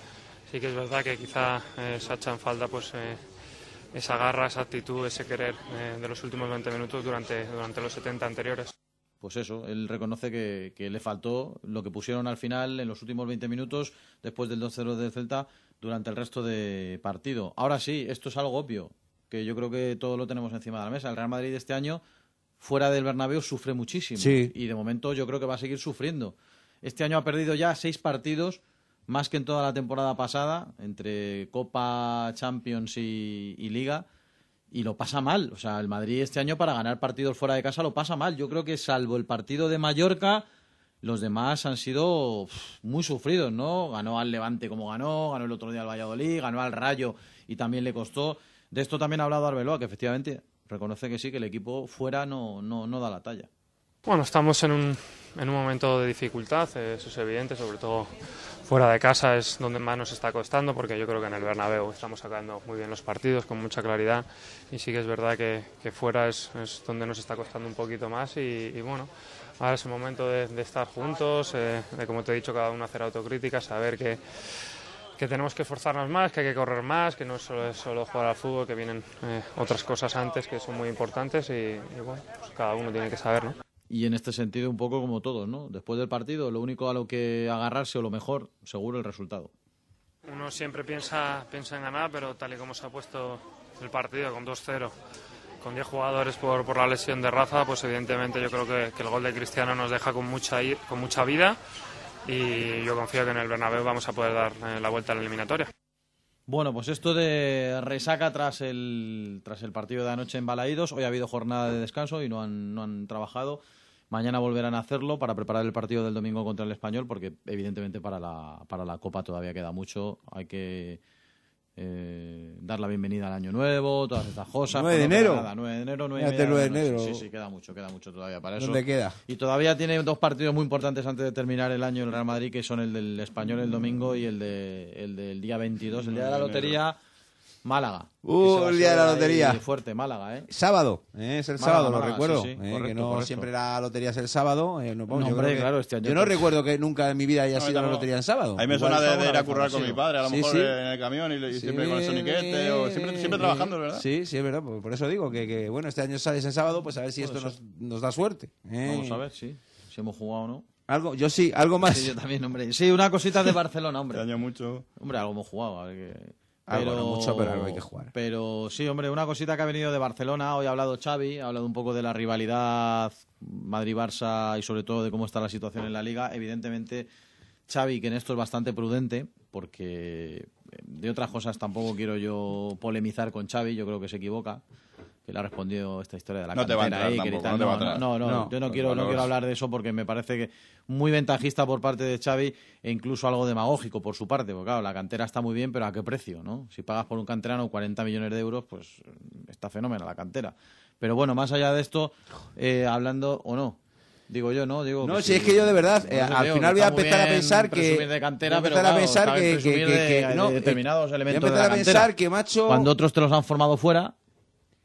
sí que es verdad que quizá eh, se echa en falta pues, eh, esa garra, esa actitud, ese querer eh, de los últimos 20 minutos durante, durante los 70 anteriores. Pues eso, él reconoce que, que le faltó lo que pusieron al final en los últimos 20 minutos después del 2-0 del Celta durante el resto de partido. Ahora sí, esto es algo obvio, que yo creo que todo lo tenemos encima de la mesa. El Real Madrid este año, fuera del Bernabéu, sufre muchísimo. Sí. Y de momento yo creo que va a seguir sufriendo. Este año ha perdido ya seis partidos, más que en toda la temporada pasada, entre Copa, Champions y, Liga y lo pasa mal. O sea, el Madrid este año para ganar partidos fuera de casa lo pasa mal. Yo creo que salvo el partido de Mallorca, los demás han sido muy sufridos, ¿no? Ganó al Levante como ganó, ganó el otro día al Valladolid, ganó al Rayo y también le costó. De esto también ha hablado Arbeloa, que efectivamente reconoce que sí, que el equipo fuera no, no, no da la talla. Bueno, estamos en un, en un momento de dificultad, eso es evidente, sobre todo fuera de casa es donde más nos está costando, porque yo creo que en el Bernabéu estamos sacando muy bien los partidos con mucha claridad y sí que es verdad que, que fuera es, es donde nos está costando un poquito más y, y bueno, ahora es el momento de, de estar juntos, eh, de como te he dicho, cada uno hacer autocrítica, saber que que tenemos que esforzarnos más, que hay que correr más, que no solo, es solo jugar al fútbol, que vienen eh, otras cosas antes que son muy importantes y, y bueno, pues cada uno tiene que saber, ¿no? Y en este sentido, un poco como todos, ¿no? Después del partido, lo único a lo que agarrarse o lo mejor, seguro el resultado. Uno siempre piensa, piensa en ganar, pero tal y como se ha puesto el partido con 2-0, con 10 jugadores por, por la lesión de Rafa, pues evidentemente yo creo que, que el gol de Cristiano nos deja con mucha, con mucha vida y yo confío que en el Bernabéu vamos a poder dar eh, la vuelta a la eliminatoria. Bueno, pues esto de resaca tras el, tras el partido de anoche en Balaídos. Hoy ha habido jornada de descanso y no han, no han trabajado. Mañana volverán a hacerlo para preparar el partido del domingo contra el Español, porque evidentemente para la, para la Copa todavía queda mucho. Hay que eh, dar la bienvenida al año nuevo, todas estas cosas. 9 de enero. nada, 9 de enero, 9 y Fíjate, media 9 de enero. Sí, sí, queda mucho, queda mucho todavía para eso. ¿Dónde queda? Y todavía tiene dos partidos muy importantes antes de terminar el año el Real Madrid, que son el del Español el domingo y el, de, el del día 22, el día de la lotería, Málaga. Uh, el día de la lotería. Fuerte, Málaga, ¿eh? Sábado, ¿eh? es el Málaga, sábado, Málaga, lo recuerdo. sí, sí, eh, correcto, que no correcto. siempre la lotería es el sábado. eh, no, vamos, No, yo hombre, que- claro, este año Yo no pues- recuerdo que nunca en mi vida haya No, sido la lotería en sábado. A mí me Igual suena de, de ir a currar con mi padre, a lo Sí, mejor sí. en el camión y, y Sí, siempre con el soniquete, o siempre, siempre trabajando, ¿verdad? Sí, sí, es verdad. Por, eso digo que, que, bueno, este año sales en sábado, pues a ver si esto nos, nos da suerte. ¿eh? Vamos a ver, sí. Si hemos jugado o no. Algo, yo sí, algo más. Sí, yo también, hombre. Sí, una cosita de Barcelona, hombre. Este año mucho. Hombre, algo hemos jugado. a ver que- Algo, no mucho, pero algo hay que jugar. Pero sí, hombre, una cosita que ha venido de Barcelona. Hoy ha hablado Xavi, ha hablado un poco de la rivalidad Madrid-Barça y sobre todo de cómo está la situación en la Liga. Evidentemente, Xavi, que en esto es bastante prudente, porque eh, de otras cosas tampoco quiero yo polemizar con Xavi, yo creo que se equivoca. Que le ha respondido esta historia de la No te va a cantera entrar ahí, tampoco, no te va a No, entrar. no, no, No, yo no quiero, no quiero hablar de eso porque me parece que muy ventajista por parte de Xavi e incluso algo demagógico por su parte, porque claro, la cantera está muy bien, pero ¿a qué precio, no? Si pagas por un canterano 40 millones de euros, pues está fenómeno la cantera. Pero bueno, más allá de esto, eh, hablando o no, digo yo, ¿no? Digo No, si sí. es que yo de verdad, eh, al digo final voy a empezar a pensar que de cantera, voy a pero empezar a pensar que, que- que- de- no, de eh, determinados voy a elementos de empezar la a cantera. pensar que macho Cuando otros te los han formado fuera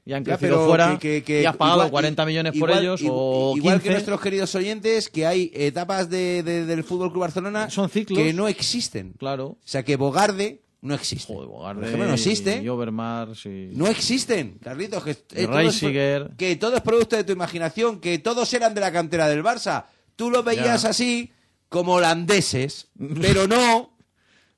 y han Ya, crecido fuera que- y has pagado igual- 40 millones por igual- ellos i- o igual 15. que nuestros queridos oyentes que hay etapas de, de- del Fútbol Club Barcelona Son ciclos. que no existen. Claro. O sea que Bogarde no existe. Bogarde Por ejemplo, no existe. y Overmars y... No existen, Carlitos. Que, Y todo es, que todo es producto de tu imaginación, que todos eran de la cantera del Barça. Tú los veías Ya. así como holandeses, pero no,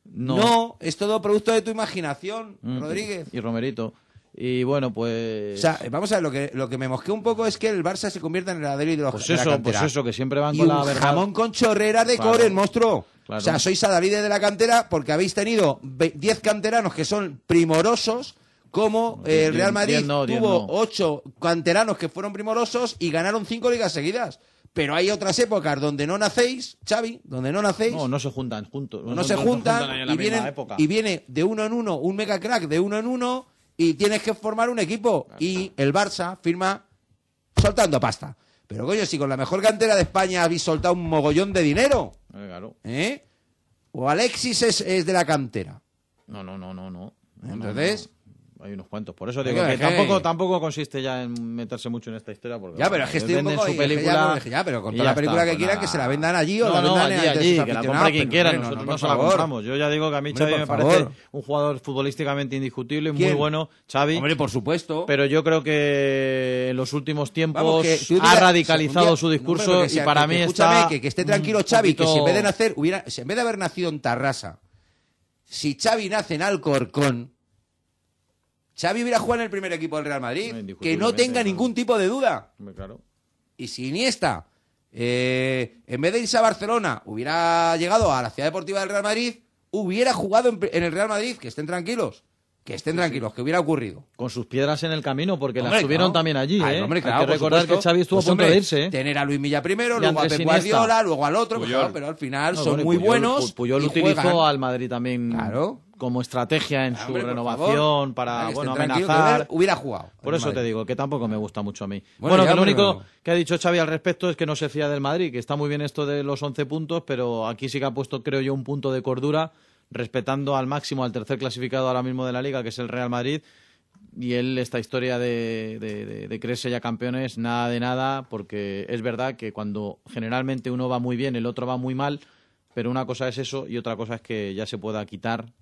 No. no. es todo producto de tu imaginación, Mm, Rodríguez. Y Romerito. Y bueno, pues... O sea, vamos a ver, lo que, lo que me mosquea un poco es que el Barça se convierta en el Adeli de los Pues de la pues eso, que siempre van y con un la verdad. jamón con chorreras de Claro. Monstruo. Claro. O sea, sois adalides de la cantera porque habéis tenido ve- 10 canteranos que son primorosos, como eh, el Real Madrid diez no, diez tuvo no. 8 canteranos que fueron primorosos y ganaron 5 ligas seguidas. Pero hay otras épocas donde no nacéis, Xavi, donde no nacéis, No, no se juntan juntos. no se juntan, la y, vienen, época. y viene de uno en uno un mega crack de uno en uno y tienes que formar un equipo. Y el Barça firma soltando pasta. Pero coño, si con la mejor cantera de España habéis soltado un mogollón de dinero, Eh, claro. ¿eh? O Alexis es, es de la cantera. No, no, no, no, no. Entonces. Hay unos cuantos. Por eso Oiga, digo que tampoco, tampoco consiste ya en meterse mucho en esta historia. Porque, Ya, pero es que estoy un poco su película. ya, pues, ya, pero con toda la película está, que quieran, que se la vendan allí o no, la no, vendan allí, sus allí, que la compre quien quiera. no, Nosotros no, se la compramos. Yo ya digo que a mí Hombre, Xavi me favor. parece un jugador futbolísticamente indiscutible, muy bueno. Xavi. Hombre, por supuesto. Pero yo creo que en los últimos tiempos Vamos, ha radicalizado día- su discurso y para mí está escúchame, que, que esté tranquilo Xavi, que si en vez de nacer, hubiera, si en vez de haber nacido en Tarrasa, si Xavi nace en Alcorcón, Xavi hubiera jugado en el primer equipo del Real Madrid, que no tenga ningún tipo de duda. Claro. Y si Iniesta, eh, en vez de irse a Barcelona, hubiera llegado a la ciudad deportiva del Real Madrid, hubiera jugado en, en el Real Madrid, que estén tranquilos, que estén tranquilos, que hubiera ocurrido. Con sus piedras en el camino, porque Hombre, las tuvieron claro. también allí, Ay, ¿eh? hombre, Hay claro, que por recordar supuesto. que Xavi estuvo Pues, a punto hombre, de irse, ¿eh? Tener a Luis Milla primero, Y luego a Andrés Pep Iniesta. Guardiola, luego al otro, pues, claro, pero al final No, son bueno, muy Puyol- buenos. Puyol y utilizó juegan. al Madrid también como estrategia en su Hombre, renovación para bueno, amenazar. hubiera jugado. Por eso te digo que tampoco me gusta mucho a mí. Bueno, que lo único que ha dicho Xavi al respecto es que no se fía del Madrid, que está muy bien esto de los 11 puntos, pero aquí sí que ha puesto, creo yo, un punto de cordura, respetando al máximo al tercer clasificado ahora mismo de la liga, que es el Real Madrid. Y él, esta historia de, de, de- de creerse ya campeones, nada de nada, porque es verdad que cuando generalmente uno va muy bien, el otro va muy mal, pero una cosa es eso y otra cosa es que ya se pueda quitar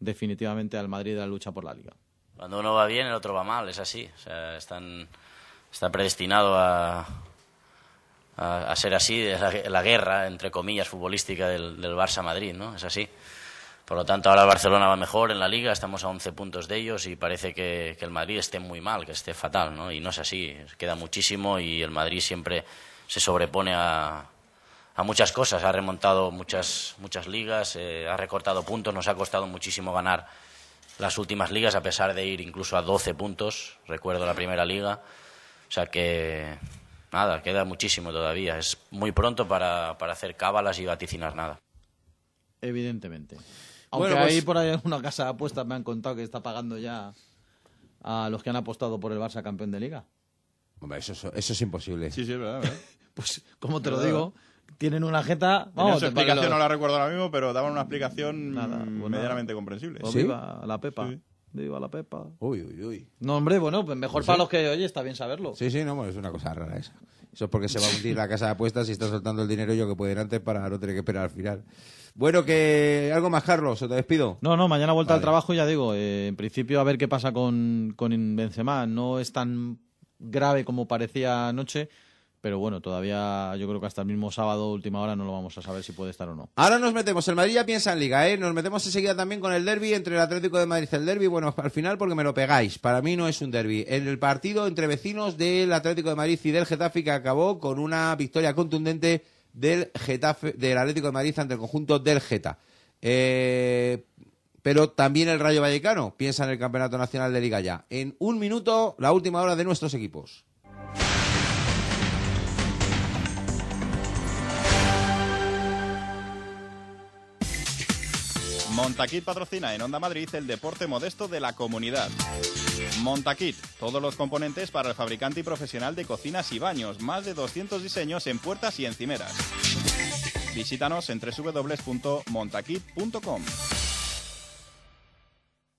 definitivamente al Madrid de la lucha por la liga. Cuando uno va bien, el otro va mal, es así. O sea, están, está predestinado a, a, ser así, la, guerra, entre comillas, futbolística del, del Barça-Madrid, ¿no? Es así. Por lo tanto, ahora el Barcelona va mejor en la liga, estamos a 11 puntos de ellos y parece que, que el Madrid esté muy mal, que esté fatal, ¿no? Y no es así, queda muchísimo y el Madrid siempre se sobrepone a, a muchas cosas, ha remontado muchas, muchas ligas, eh, ha recortado puntos, nos ha costado muchísimo ganar las últimas ligas, a pesar de ir incluso a 12 puntos, recuerdo la primera liga. O sea que, nada, queda muchísimo todavía. Es muy pronto para, para hacer cábalas y vaticinar nada. Evidentemente. Aunque Bueno, pues- ahí por ahí una casa de apuestas me han contado que está pagando ya a los que han apostado por el Barça campeón de liga. Hombre, eso, es- eso es imposible. Sí, sí, es verdad. ¿verdad? Pues, como te lo Verdad. Tienen una jeta. Vamos, que explicación lo- no la recuerdo ahora mismo, pero daban una explicación Nada, pues medianamente comprensible. Pues viva la Pepa. Viva la Pepa. Uy, uy, uy. No, hombre, bueno, pues mejor Pues para sí. los que oye, está bien saberlo. Sí, sí, no, bueno, es una cosa rara esa. Eso es porque se va a hundir la casa de apuestas y está soltando el dinero yo que puedo ir antes para no tener que esperar al final. Bueno, que algo más, Carlos, o te despido. No, no, mañana vuelta Vale. al trabajo, ya digo, eh, en principio a ver qué pasa con, con Benzema. No es tan grave como parecía anoche, pero bueno, todavía yo creo que hasta el mismo sábado, última hora, no lo vamos a saber si puede estar o no. Ahora nos metemos, el Madrid ya piensa en Liga, ¿eh? Nos metemos enseguida también con el derby entre el Atlético de Madrid y el derby. Bueno, al final porque me lo pegáis. Para mí no es un derby. El partido entre vecinos del Atlético de Madrid y del Getafe que acabó con una victoria contundente del Getafe, del Atlético de Madrid ante el conjunto del Geta. Eh, pero también el Rayo Vallecano piensa en el Campeonato Nacional de Liga ya. En un minuto, la última hora de nuestros equipos. Montaquit patrocina en Onda Madrid el deporte modesto de la comunidad. Montaquit, todos los componentes para el fabricante y profesional de cocinas y baños, más de 200 diseños en puertas y encimeras. Visítanos en www.montaquit.com.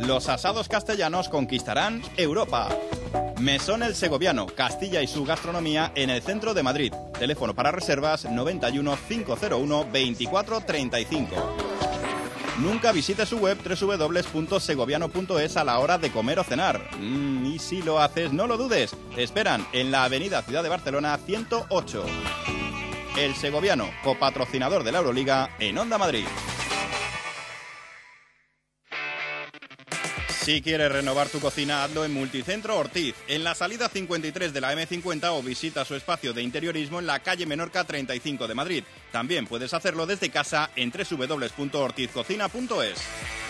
Los asados castellanos conquistarán Europa. Mesón El Segoviano, Castilla y su gastronomía en el centro de Madrid. Teléfono para reservas 91 501 24 35. Nunca visite su web www.segoviano.es a la hora de comer o cenar. Mm, y si lo haces, no lo dudes. Te esperan en la avenida Ciudad de Barcelona 108. El Segoviano, copatrocinador de la Euroliga en Onda Madrid. Si quieres renovar tu cocina, hazlo en Multicentro Ortiz, en la salida 53 de la M50 o visita su espacio de interiorismo en la calle Menorca 35 de Madrid. También puedes hacerlo desde casa en www.ortizcocina.es.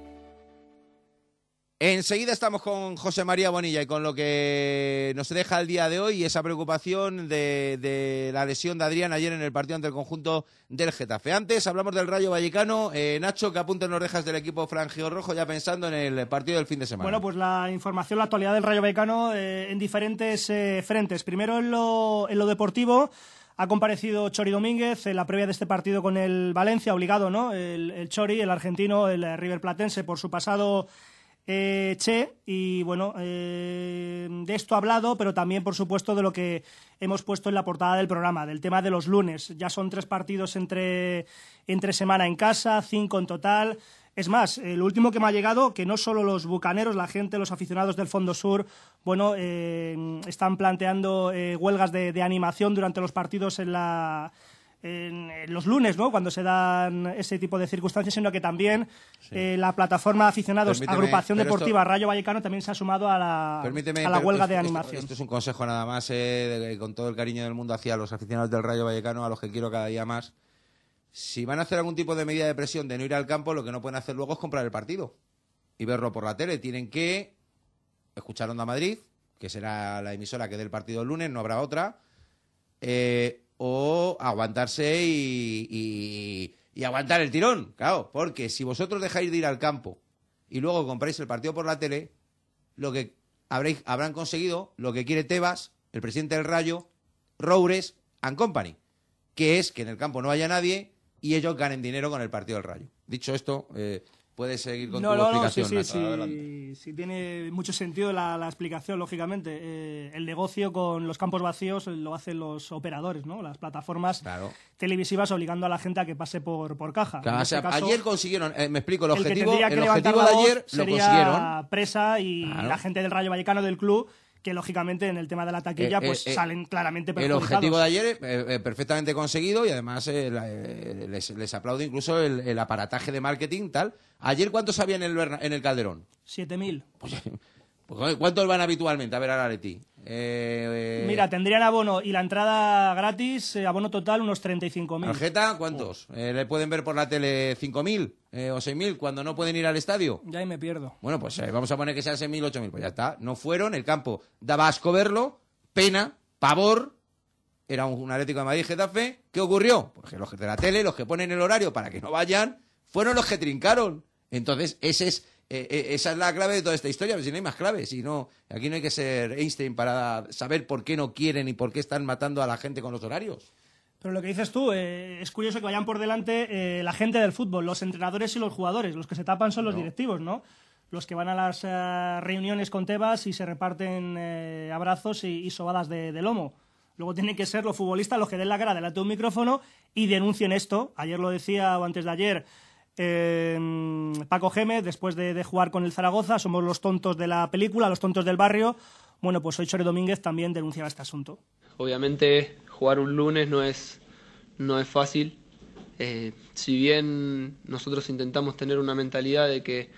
Enseguida estamos con José María Bonilla y con lo que nos deja el día de hoy esa preocupación de, de la lesión de Adrián ayer en el partido ante el conjunto del Getafe. Antes hablamos del Rayo Vallecano. Eh, Nacho, que apunte en orejas del equipo frangio rojo ya pensando en el partido del fin de semana. Bueno, pues la información, la actualidad del Rayo Vallecano eh, en diferentes eh, frentes. Primero en lo, en lo deportivo. Ha comparecido Chori Domínguez en la previa de este partido con el Valencia, obligado, ¿no? El, el Chori, el argentino, el eh, River Platense, por su pasado eh, Che, y bueno, eh, de esto ha hablado, pero también, por supuesto, de lo que hemos puesto en la portada del programa, del tema de los lunes. Ya son tres partidos entre, entre semana en casa, cinco en total. Es más, el último que me ha llegado, que no solo los bucaneros, la gente, los aficionados del Fondo Sur, bueno, eh, están planteando eh, huelgas de animación durante los partidos en la en, los lunes, ¿no? Cuando se dan ese tipo de circunstancias, sino que también eh, la plataforma de aficionados Permíteme, Agrupación Deportiva esto- Rayo Vallecano también se ha sumado a la, a la huelga esto- de esto- animación. Esto, es un consejo nada más, eh, de- con todo el cariño del mundo hacia los aficionados del Rayo Vallecano, a los que quiero cada día más. Si van a hacer algún tipo de medida de presión de no ir al campo, lo que no pueden hacer luego es comprar el partido y verlo por la tele. Tienen que escuchar Onda Madrid, que será la emisora que dé el partido el lunes, no habrá otra, eh, o aguantarse y, y- y aguantar el tirón, claro, porque si vosotros dejáis de ir al campo y luego compráis el partido por la tele, lo que habréis, habrán conseguido lo que quiere Tebas, el presidente del Rayo, Roures and Company, que es que en el campo no haya nadie y ellos ganen dinero con el partido del Rayo. Dicho esto, eh, puedes seguir con No, tu no, no, sí, explicación. sí, sí, sí tiene mucho sentido la, la explicación, lógicamente. Eh, el negocio con los campos vacíos lo hacen los operadores, ¿no? Las plataformas televisivas obligando a la gente a que pase por, por caja. Claro, o sea, este caso, ayer consiguieron, eh, me explico, el el objetivo, el levantar objetivo de ayer lo sería consiguieron. Presa y Claro. la gente del Rayo Vallecano del club, que lógicamente en el tema de la taquilla Eh, pues eh, eh, salen claramente El perjudicados. objetivo de ayer eh, perfectamente conseguido y además la- les, les aplaudo incluso el, el aparataje de marketing tal. Ayer cuántos había en el, en el Calderón? 7.000. Pues, ¿Cuántos van habitualmente a ver al Atleti? Eh, eh, Mira, tendrían abono y la entrada gratis, eh, abono total unos 35.000. ¿Tarjeta? ¿Cuántos? Eh, ¿Le pueden ver por la tele 5.000 eh, o 6.000 cuando no pueden ir al estadio? Ya ahí me pierdo. Bueno, pues vamos a poner que sean 6.000, 8.000. Pues ya está. No fueron, el campo daba asco verlo, pena, pavor. Era un, un Atlético de Madrid Getafe. ¿Qué ocurrió? Pues que los de la tele, los que ponen el horario para que no vayan, fueron los que trincaron. Entonces, ese es, eh, eh, esa es la clave de toda esta historia. pero Si no hay más claves, si no, aquí no hay que ser Einstein para saber por qué no quieren y por qué están matando a la gente con los horarios. Pero lo que dices tú, eh, es curioso que vayan por delante eh, la gente del fútbol, los entrenadores y los jugadores. Los que se tapan son los directivos, ¿no? Los que van a las eh, reuniones con Tebas y se reparten abrazos y, y sobadas de, de lomo. Luego tienen que ser los futbolistas los que den la cara delante de un micrófono y denuncien esto. Ayer lo decía o antes de ayer eh, Paco Gémez, después de, de jugar con el Zaragoza, somos los tontos de la película, los tontos del barrio. Bueno, pues hoy Chore Domínguez también denunciaba este asunto. Obviamente jugar un lunes no es, no es fácil. Eh, si bien nosotros intentamos tener una mentalidad de que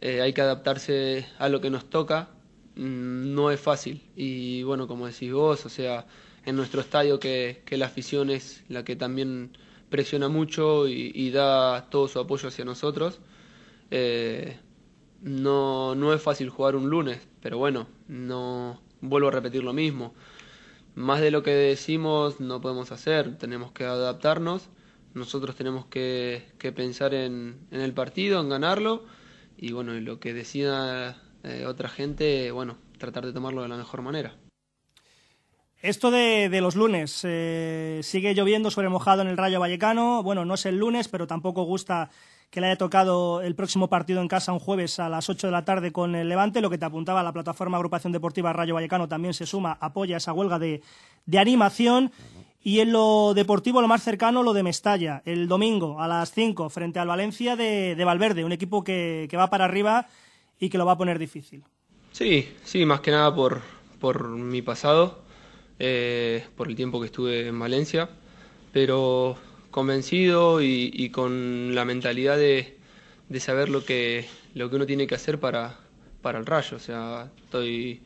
eh, hay que adaptarse a lo que nos toca, mm, no es fácil. Y bueno, como decís vos, o sea, en nuestro estadio que, que la afición es la que también presiona mucho y, da todo su apoyo hacia nosotros. Eh, no, no es fácil jugar un lunes, pero bueno, no vuelvo a repetir lo mismo. Más de lo que decimos no podemos hacer, tenemos que adaptarnos, nosotros tenemos que, pensar en, en el partido, en ganarlo, y bueno, y lo que decida eh, otra gente, bueno, tratar de tomarlo de la mejor manera. Esto de, de los lunes, eh, sigue lloviendo sobre mojado en el Rayo Vallecano. Bueno, no es el lunes, pero tampoco gusta que le haya tocado el próximo partido en casa un jueves a las 8 de la tarde con el Levante. Lo que te apuntaba la plataforma Agrupación Deportiva Rayo Vallecano también se suma, apoya esa huelga de, de animación. Y en lo deportivo, lo más cercano, lo de Mestalla, el domingo a las 5 frente al Valencia de, de Valverde, un equipo que, que va para arriba y que lo va a poner difícil. Sí, sí, más que nada por, por mi pasado, eh, por el tiempo que estuve en Valencia, pero convencido y, con la mentalidad de, de saber lo que, lo que uno tiene que hacer para, para el rayo. O sea, estoy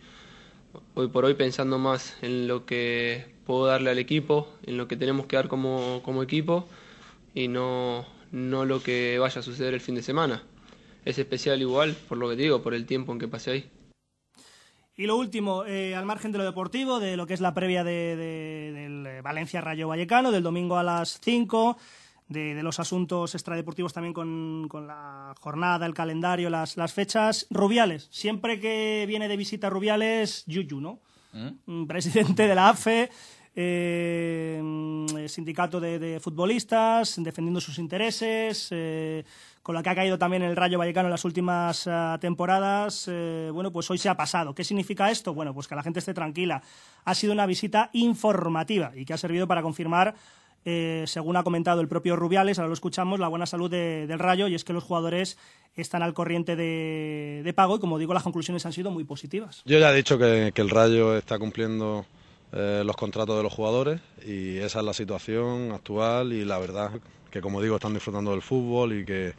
hoy por hoy pensando más en lo que puedo darle al equipo, en lo que tenemos que dar como, como equipo y no, no lo que vaya a suceder el fin de semana. Es especial igual, por lo que te digo, por el tiempo en que pasé ahí. Y lo último, eh, al margen de lo deportivo, de lo que es la previa de, de- del eh, Valencia Rayo Vallecano, del domingo a las 5, de, de los asuntos extradeportivos también con, con la jornada, el calendario, las, las fechas. Rubiales, siempre que viene de visita Rubiales, Yuyu, ¿no? Mm, Presidente de la AFE, eh, mm, sindicato de, de futbolistas, defendiendo sus intereses, eh, con la que ha caído también el Rayo Vallecano en las últimas ah, temporadas. eh, bueno, pues hoy se ha pasado. ¿Qué significa esto? Bueno, pues que la gente esté tranquila. Ha sido una visita informativa y que ha servido para confirmar, eh, según ha comentado el propio Rubiales, ahora lo escuchamos, la buena salud de- del Rayo y es que los jugadores están al corriente de, pago y, como digo, las conclusiones han sido muy positivas. Yo ya he dicho que el Rayo está cumpliendo eh, los contratos de los jugadores y esa es la situación actual y la verdad que como digo están disfrutando del fútbol y que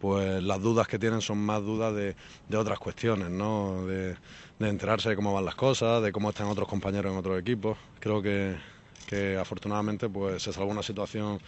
pues las dudas que tienen son más dudas de, de otras cuestiones, ¿no? De, enterarse de cómo van las cosas, de cómo están otros compañeros en otros equipos. Creo que, que afortunadamente pues se salvó una situación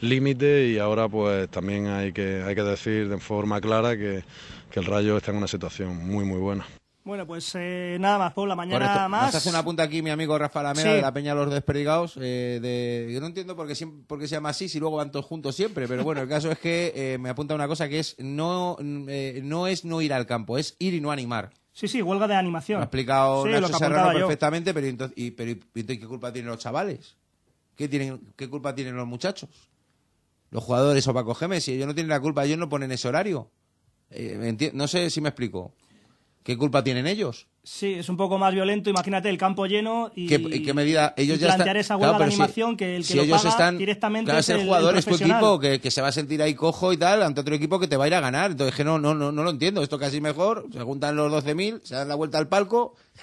límite y ahora pues también hay que, hay que decir de forma clara que, que el Rayo está en una situación muy muy buena. Bueno, pues eh, nada más, Paula, mañana Correcto. más. Nos hace una punta aquí mi amigo Rafa Lamela Sí. de la Peña Los Desperdigados. eh, de... Yo no entiendo por qué, por qué se llama así si luego van todos juntos siempre, pero bueno, el caso es que eh, me apunta una cosa que es no, eh, no es no ir al campo, es ir y no animar. Sí, sí, huelga de animación. Lo ha explicado Sí, Nacho lo que Serrano yo. perfectamente, pero, entonces, y, pero y- entonces, ¿qué culpa tienen los chavales? ¿Qué, tienen, ¿Qué culpa tienen los muchachos? Los jugadores o Paco Gémez, si ellos no tienen la culpa, ellos no ponen ese horario. Eh, no sé si me explico. ¿Qué culpa tienen ellos? Sí, es un poco más violento. Imagínate el campo lleno y, ¿Qué, en qué medida ellos y ya plantear están esa Claro, huelga pero de si- animación que el que si lo ellos paga están directamente claro, es ser el- jugador el es tu equipo que, que se va a sentir ahí cojo y tal ante otro equipo que te va a ir a ganar entonces que no no no, no lo entiendo esto casi mejor se juntan los 12.000 se dan la vuelta al palco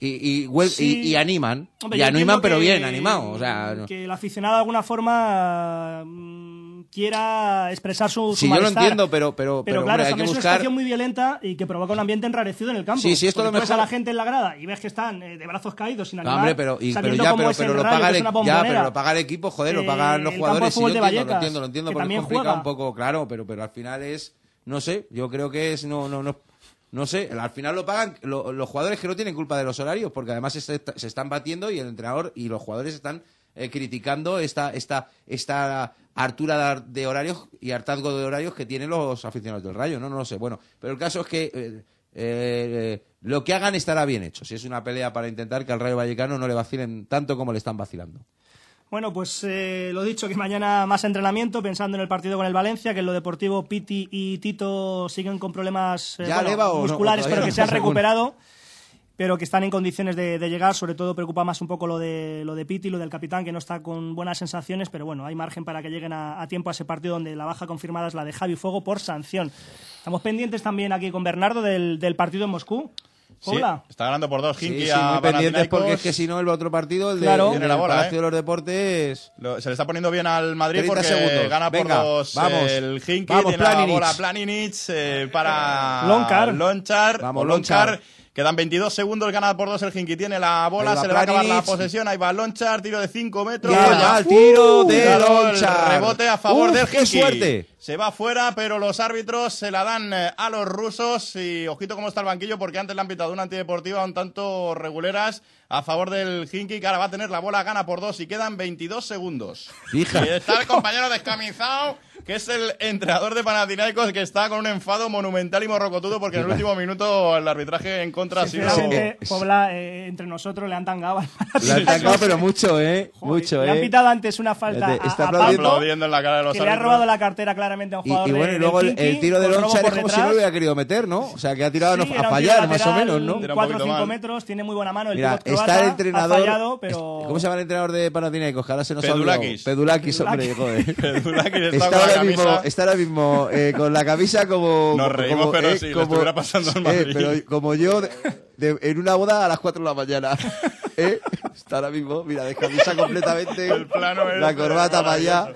y, y, Sí. y- y animan Hombre, y animan pero que- bien animado o sea no. Que el aficionado de alguna forma mm, quiera expresar su, su Sí, yo lo malestar. entiendo, pero, pero, Pero, pero, claro, hombre, hay que es una buscar. situación muy violenta y que provoca un ambiente enrarecido en el campo. Sí, sí, esto lo tú ves a mejor- la gente en la grada y ves que están eh, de brazos caídos sin No, animar, hombre, pero, y- pero ya, pero, pero lo paga el, ya, pero lo paga el equipo, joder, lo Eh, pagan los jugadores. Sí, yo entiendo, lo Vallecas, entiendo, lo entiendo, que porque complicado juega. un poco, claro, pero, pero al final es, no sé, yo creo que es, no, no, no, no sé, al final lo pagan lo- los jugadores que no tienen culpa de los horarios, porque además se, se están batiendo y el entrenador y los jugadores están eh, criticando esta, esta, esta hartura de horarios y hartazgo de horarios que tienen los aficionados del Rayo, no, no lo sé. Bueno, pero el caso es que eh, eh, lo que hagan estará bien hecho. Si es una pelea para intentar que al Rayo Vallecano no le vacilen tanto como le están vacilando. Bueno, pues eh, lo dicho, que mañana más entrenamiento, pensando en el partido con el Valencia, que en lo deportivo Piti y Tito siguen con problemas eh, musculares, ¿O todavía pero que no? se han Según. Pero que están en condiciones de, de llegar. Sobre todo preocupa más un poco lo de, lo de Piti, lo del capitán, que no está con buenas sensaciones, pero bueno, hay margen para que lleguen a, a tiempo a ese partido donde la baja confirmada es la de Javi Fuego por sanción. Estamos pendientes también aquí con Bernardo del, del partido en Moscú. Sí, está ganando por dos. Hinky sí, a muy pendientes porque es que si no el otro partido, el de, Claro. el la bola, Palacio ¿eh? de los Deportes... Lo- se le está poniendo bien al Madrid 30 porque segundos. gana por Venga, dos vamos. el Hinky, Vamos, tiene la Planinic. bola Planinic eh, para Loncar. Lonchar, Vamos, Lonchar. Lonchar. Quedan 22 segundos, gana por dos el Hinky. Tiene la bola, se le va a acabar la posesión. Ahí va Lonchar, tiro de 5 metros. Ya, el tiro de Lonchar. rebote a favor Uf, del qué Hinky. suerte. Se va fuera, pero los árbitros se la dan eh, a los rusos. Y ojito cómo está el banquillo, porque antes le han pitado una antideportiva un tanto reguleras a favor del Hinky, que ahora va a tener la bola, gana por dos y quedan 22 segundos. Fija. Y está el compañero descamisado, que es el entrenador de Panathinaikos, que está con un enfado monumental y morrocotudo, porque en el último minuto el arbitraje en contra ha sido... Sinceramente, Pobla, eh, entre nosotros le han tangado. al Le han tacado, pero mucho, ¿eh? mucho, Le han ¿eh? pitado antes una falta Está a, a aplaudiendo. En la cara de los que le ha robado la cartera claramente a un jugador y bueno, de- y luego el, tiro de Lonchar es como si no lo hubiera querido meter, ¿no? O sea, que ha tirado Sí, a fallar, más o menos, ¿no? Tira un 4 o poquito 5 mal. metros, tiene muy buena mano. El Mira, croata está el entrenador. Ha fallado, pero. ¿Cómo se llama el entrenador de Panathinaikos? Que ahora se nos ha olvidado. Pedulakis. Pedulakis, hombre, joder. Pedulakis está ahora mismo, está ahora mismo eh, con la camisa como. Nos reímos, como, pero eh, le como- estuviera pasando al eh, Madrid. pero como yo de- de- en una boda a las 4 de la mañana. ¿Eh? Está ahora mismo, mira, de camisa completamente. El plano la corbata para allá.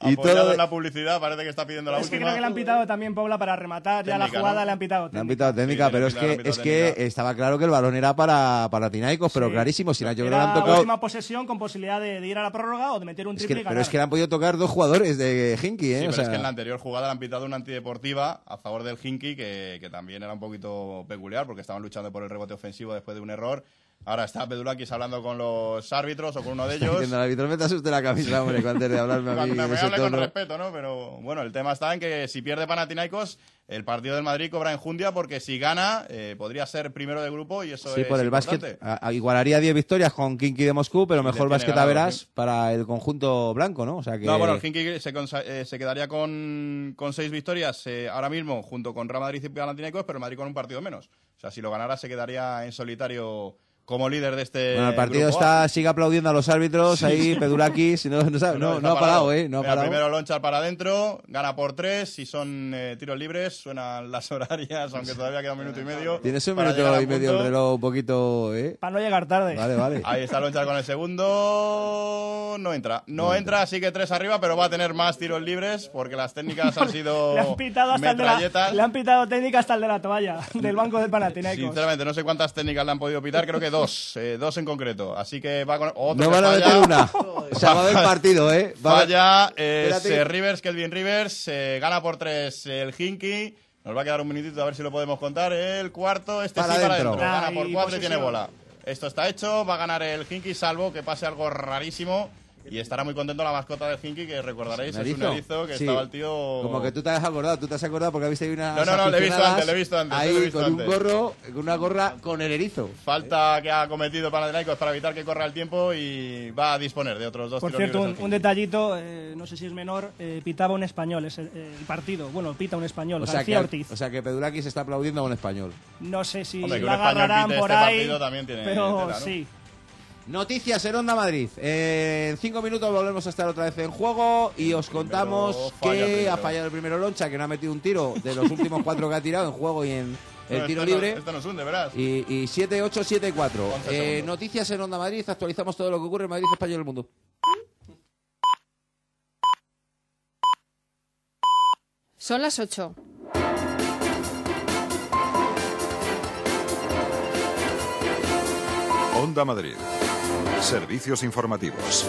Y Apoyado todo. en la publicidad, parece que está pidiendo la Es que creo que le han pitado también, Paula, para rematar ya la Técnica, jugada, ¿no? le han pitado. Le han pitado técnica, Sí, pero es que, es técnica. que estaba claro que el balón era para, para Tinaicos, pero Sí. clarísimo. Si no, yo creo que le Era han tocado. última posesión con posibilidad de, de ir a la prórroga o de meter un Es triple que- y pero es que le han podido tocar dos jugadores de Hinky, ¿eh? Sí, o pero sea, es que en la anterior jugada le han pitado una antideportiva a favor del Hinky, que, que también era un poquito peculiar, porque estaban luchando por el rebote ofensivo después de un error. Ahora está Pedulakis hablando con los árbitros o con uno de ellos. diciendo al árbitro, me te asuste la camisa, hombre, antes de hablarme a mí. Me ese hable con tono". respeto, ¿no? Pero bueno, el tema está en que si pierde Panathinaikos, el partido del Madrid cobra enjundia porque si gana, eh, podría ser primero de grupo y eso Sí, es por el importante. básquet. a- a- igualaría 10 victorias con Kinky de Moscú, pero mejor básquet a verás para el conjunto blanco, ¿no? O sea que. No, bueno, el Hinky se, eh, se quedaría con, con seis victorias eh, ahora mismo junto con Real Madrid y Panathinaikos, pero el Madrid con un partido menos. O sea, si lo ganara se quedaría en solitario como líder de este Bueno, el partido grupo. está, sigue aplaudiendo a los árbitros ahí, Pedulakis, no, no, sabe- no, ha parado, ¿eh? No ha Mira, parado. Primero Lonchar para adentro, gana por tres, si son eh, tiros libres, suenan las horarias, aunque todavía queda un minuto y medio. Tienes un minuto y medio el reloj un poquito, ¿eh? Para no llegar tarde. Vale, vale. Ahí está Lonchar con el segundo. No entra. No, entra, así que tres arriba, pero va a tener más tiros libres porque las técnicas han sido Le han pitado hasta el de la, le han pitado técnica hasta el de la toalla del banco del Panathinaikos. Sinceramente, no sé cuántas técnicas le han podido pitar, creo que dos, eh, dos en concreto. Así que va con otro No que van a meter una. Se va a ver partido, ¿eh? Va Falla es Espérate. eh, Rivers, Kelvin Rivers, eh, gana por tres el Hinky. Nos va a quedar un minutito a ver si lo podemos contar. El cuarto, este Para sí para adentro. Gana por cuatro y tiene bola. Esto está hecho, va a ganar el Hinky, salvo que pase algo rarísimo. Y estará muy contento la mascota del Hinky, que recordaréis, es un erizo que Sí. estaba el tío. Como que tú te has acordado, tú te has acordado porque habiste ahí una. No, no, no, le he visto antes, le he visto antes, Ahí visto con antes. un gorro, con una gorra con el erizo. Falta que ha cometido Panathinaikos para evitar que corra el tiempo y va a disponer de otros dos Por tiros cierto, un, libres. un detallito, eh, no sé si es menor, eh, pitaba un español ese, eh, el partido. Bueno, pita un español, O sea, García que, Ortiz. o sea que Pedulakis está aplaudiendo a un español. No sé si Hombre, la agarrarán pite por este ahí, partido también tiene pero tela, ¿no? sí. Noticias en Onda Madrid. Eh, en cinco minutos volvemos a estar otra vez en juego y os contamos que primero. ha fallado el primero Loncha, que no ha metido un tiro de los últimos cuatro que ha tirado en juego y en el No, tiro no- libre. esto nos hunde, verás. Y, y 7-8-7-4. 11 Eh, segundos. noticias en Onda Madrid, actualizamos todo lo que ocurre en Madrid, español y el mundo. Noticias en Onda Madrid, actualizamos todo lo que ocurre en Madrid, español y el mundo. 7-8-7-4. Eh, noticias en Onda Madrid, actualizamos todo lo que ocurre en Madrid, español y el mundo. Son las 8. Onda Madrid. Servicios informativos.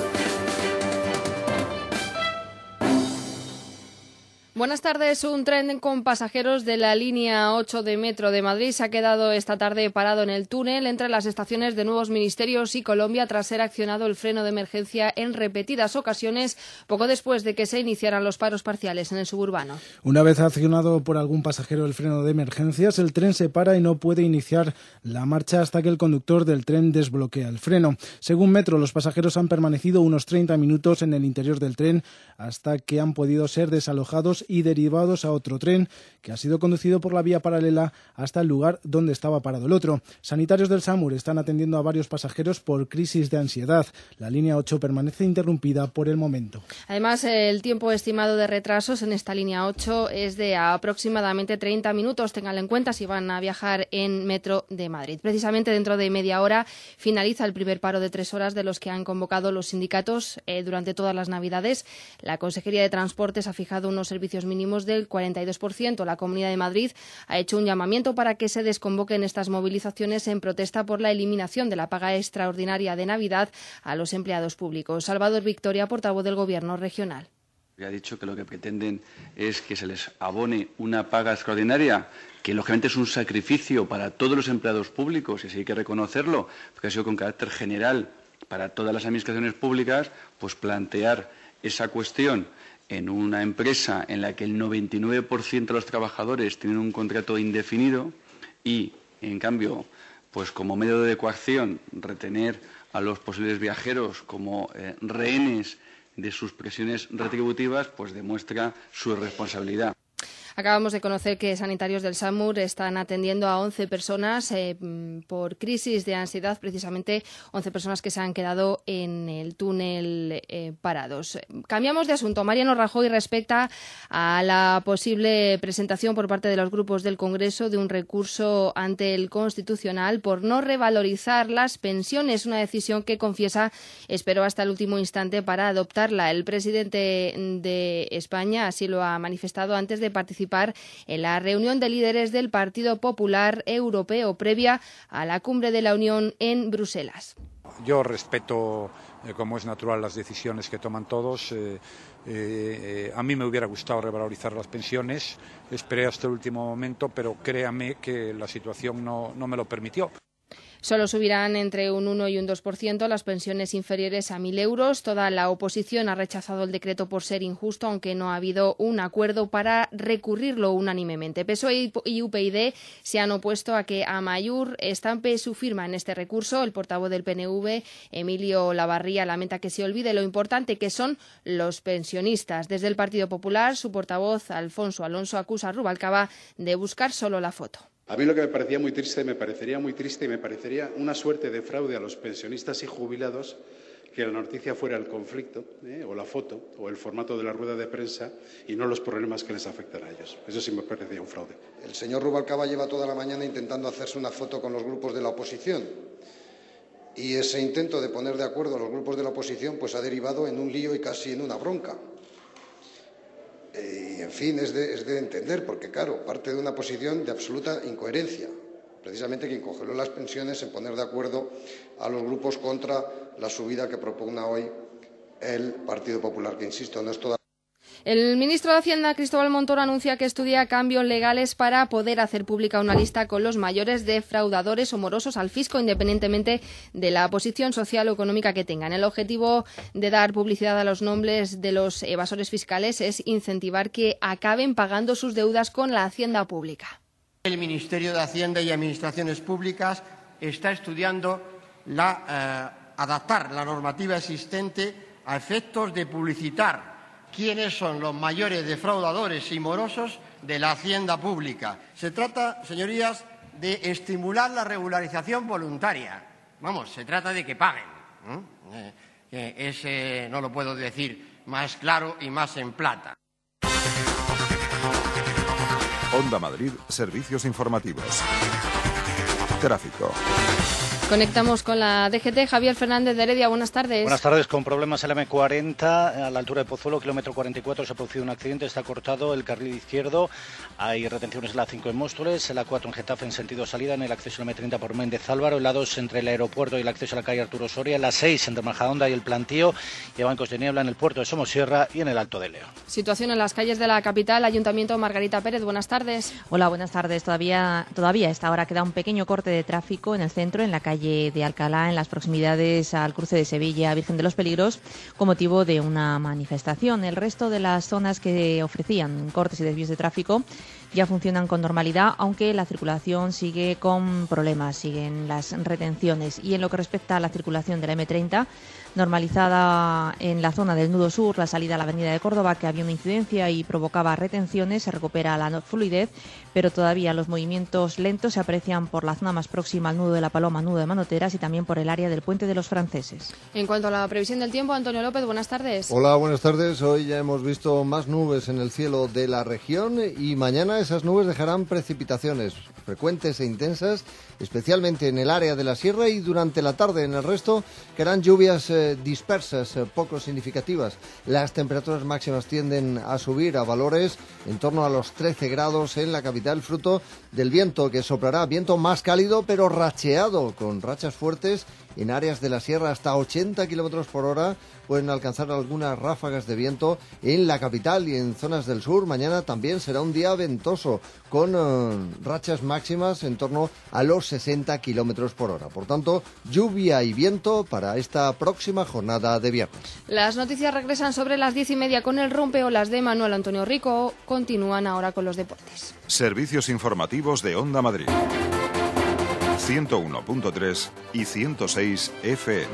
Buenas tardes. Un tren con pasajeros de la línea 8 de Metro de Madrid se ha quedado esta tarde parado en el túnel entre las estaciones de Nuevos Ministerios y Colombia tras ser accionado el freno de emergencia en repetidas ocasiones poco después de que se iniciaran los paros parciales en el suburbano. Una vez accionado por algún pasajero el freno de emergencias, el tren se para y no puede iniciar la marcha hasta que el conductor del tren desbloquea el freno. Según Metro, los pasajeros han permanecido unos 30 minutos en el interior del tren hasta que han podido ser desalojados y derivados a otro tren que ha sido conducido por la vía paralela hasta el lugar donde estaba parado el otro. Sanitarios del SAMUR están atendiendo a varios pasajeros por crisis de ansiedad. La línea 8 permanece interrumpida por el momento. Además, el tiempo estimado de retrasos en esta línea 8 es de aproximadamente 30 minutos. Ténganlo en cuenta si van a viajar en Metro de Madrid. Precisamente dentro de media hora finaliza el primer paro de tres horas de los que han convocado los sindicatos eh, durante todas las Navidades. La Consejería de Transportes ha fijado unos servicios mínimos del 42%. La Comunidad de Madrid ha hecho un llamamiento para que se desconvoquen estas movilizaciones en protesta por la eliminación de la paga extraordinaria de Navidad a los empleados públicos. Salvador Victoria, portavoz del Gobierno regional. Ha dicho que lo que pretenden es que se les abone una paga extraordinaria, que lógicamente es un sacrificio para todos los empleados públicos, y así hay que reconocerlo, porque ha sido con carácter general para todas las administraciones públicas, pues plantear esa cuestión en una empresa en la que el 99% de los trabajadores tienen un contrato indefinido y, en cambio, pues como medio de coacción, retener a los posibles viajeros como eh, rehenes de sus presiones retributivas, pues demuestra su irresponsabilidad. Acabamos de conocer que sanitarios del SAMUR están atendiendo a 11 personas eh, por crisis de ansiedad, precisamente 11 personas que se han quedado en el túnel eh, parados. Cambiamos de asunto. Mariano Rajoy respecta a la posible presentación por parte de los grupos del Congreso de un recurso ante el Constitucional por no revalorizar las pensiones, una decisión que confiesa esperó hasta el último instante para adoptarla. El presidente de España así lo ha manifestado antes de participar en la reunión de líderes del Partido Popular Europeo previa a la cumbre de la Unión en Bruselas. Yo respeto, eh, como es natural, las decisiones que toman todos. Eh, eh, a mí me hubiera gustado revalorizar las pensiones. Esperé hasta el último momento, pero créame que la situación no, no me lo permitió. Solo subirán entre un 1 y un 2% las pensiones inferiores a 1.000 euros. Toda la oposición ha rechazado el decreto por ser injusto, aunque no ha habido un acuerdo para recurrirlo unánimemente. PSOE y UPyD se han opuesto a que Amayur estampe su firma en este recurso. El portavoz del PNV, Emilio Lavarría, lamenta que se olvide lo importante que son los pensionistas. Desde el Partido Popular, su portavoz, Alfonso Alonso, acusa a Rubalcaba de buscar solo la foto. A mí lo que me parecía muy triste, me parecería muy triste y me parecería una suerte de fraude a los pensionistas y jubilados que la noticia fuera el conflicto, ¿eh? o la foto, o el formato de la rueda de prensa, y no los problemas que les afectan a ellos. Eso sí me parecía un fraude. El señor Rubalcaba lleva toda la mañana intentando hacerse una foto con los grupos de la oposición. Y ese intento de poner de acuerdo a los grupos de la oposición pues ha derivado en un lío y casi en una bronca. Eh, y, en fin, es de, es de entender, porque, claro, parte de una posición de absoluta incoherencia. Precisamente quien congeló las pensiones en poner de acuerdo a los grupos contra la subida que propugna hoy el Partido Popular, que, insisto, no es toda. El ministro de Hacienda, Cristóbal Montoro, anuncia que estudia cambios legales para poder hacer pública una lista con los mayores defraudadores o morosos al fisco, independientemente de la posición social o económica que tengan. El objetivo de dar publicidad a los nombres de los evasores fiscales es incentivar que acaben pagando sus deudas con la Hacienda pública. El Ministerio de Hacienda y Administraciones Públicas está estudiando eh, adaptar la normativa existente a efectos de publicitar quiénes son los mayores defraudadores y morosos de la hacienda pública. Se trata, señorías, de estimular la regularización voluntaria. Vamos, se trata de que paguen. ¿eh? Ese no lo puedo decir más claro y más en plata. Onda Madrid, servicios informativos. Tráfico. Conectamos con la DGT. Javier Fernández de Heredia, buenas tardes. Buenas tardes. Con problemas en la M40, a la altura de Pozuelo, kilómetro 44, se ha producido un accidente. Está cortado el carril izquierdo. Hay retenciones en la 5 en Móstoles, en la 4 en Getafe en sentido salida, en el acceso a la M30 por Méndez Álvaro, en la 2 entre el aeropuerto y el acceso a la calle Arturo Soria, en la 6 entre Majadonda y el Plantío, y a Bancos de Niebla en el puerto de Somosierra y en el Alto de León. Situación en las calles de la capital, Ayuntamiento Margarita Pérez, buenas tardes. Hola, buenas tardes. Todavía, todavía a esta hora queda un pequeño corte de tráfico en el centro, en la calle de Alcalá en las proximidades al cruce de Sevilla Virgen de los Peligros con motivo de una manifestación. El resto de las zonas que ofrecían cortes y desvíos de tráfico ya funcionan con normalidad, aunque la circulación sigue con problemas, siguen las retenciones. Y en lo que respecta a la circulación de la M30, normalizada en la zona del nudo sur, la salida a la avenida de Córdoba, que había una incidencia y provocaba retenciones, se recupera la fluidez, pero todavía los movimientos lentos se aprecian por la zona más próxima al nudo de la Paloma, nudo de Manoteras y también por el área del puente de los franceses. En cuanto a la previsión del tiempo, Antonio López, buenas tardes. Hola, buenas tardes. Hoy ya hemos visto más nubes en el cielo de la región y mañana esas nubes dejarán precipitaciones frecuentes e intensas, especialmente en el área de la sierra y durante la tarde en el resto, que harán lluvias eh, dispersas, eh, poco significativas. Las temperaturas máximas tienden a subir a valores en torno a los 13 grados en la capital, fruto del viento que soplará, viento más cálido pero racheado, con rachas fuertes en áreas de la sierra hasta 80 kilómetros por hora pueden alcanzar algunas ráfagas de viento en la capital y en zonas del sur. Mañana también será un día ventoso con eh, rachas máximas en torno a los 60 kilómetros por hora. Por tanto, lluvia y viento para esta próxima jornada de viernes. Las noticias regresan sobre las diez y media con el rompeolas de Manuel Antonio Rico. Continúan ahora con los deportes. Servicios informativos de Onda Madrid. 101.3 y 106 FM.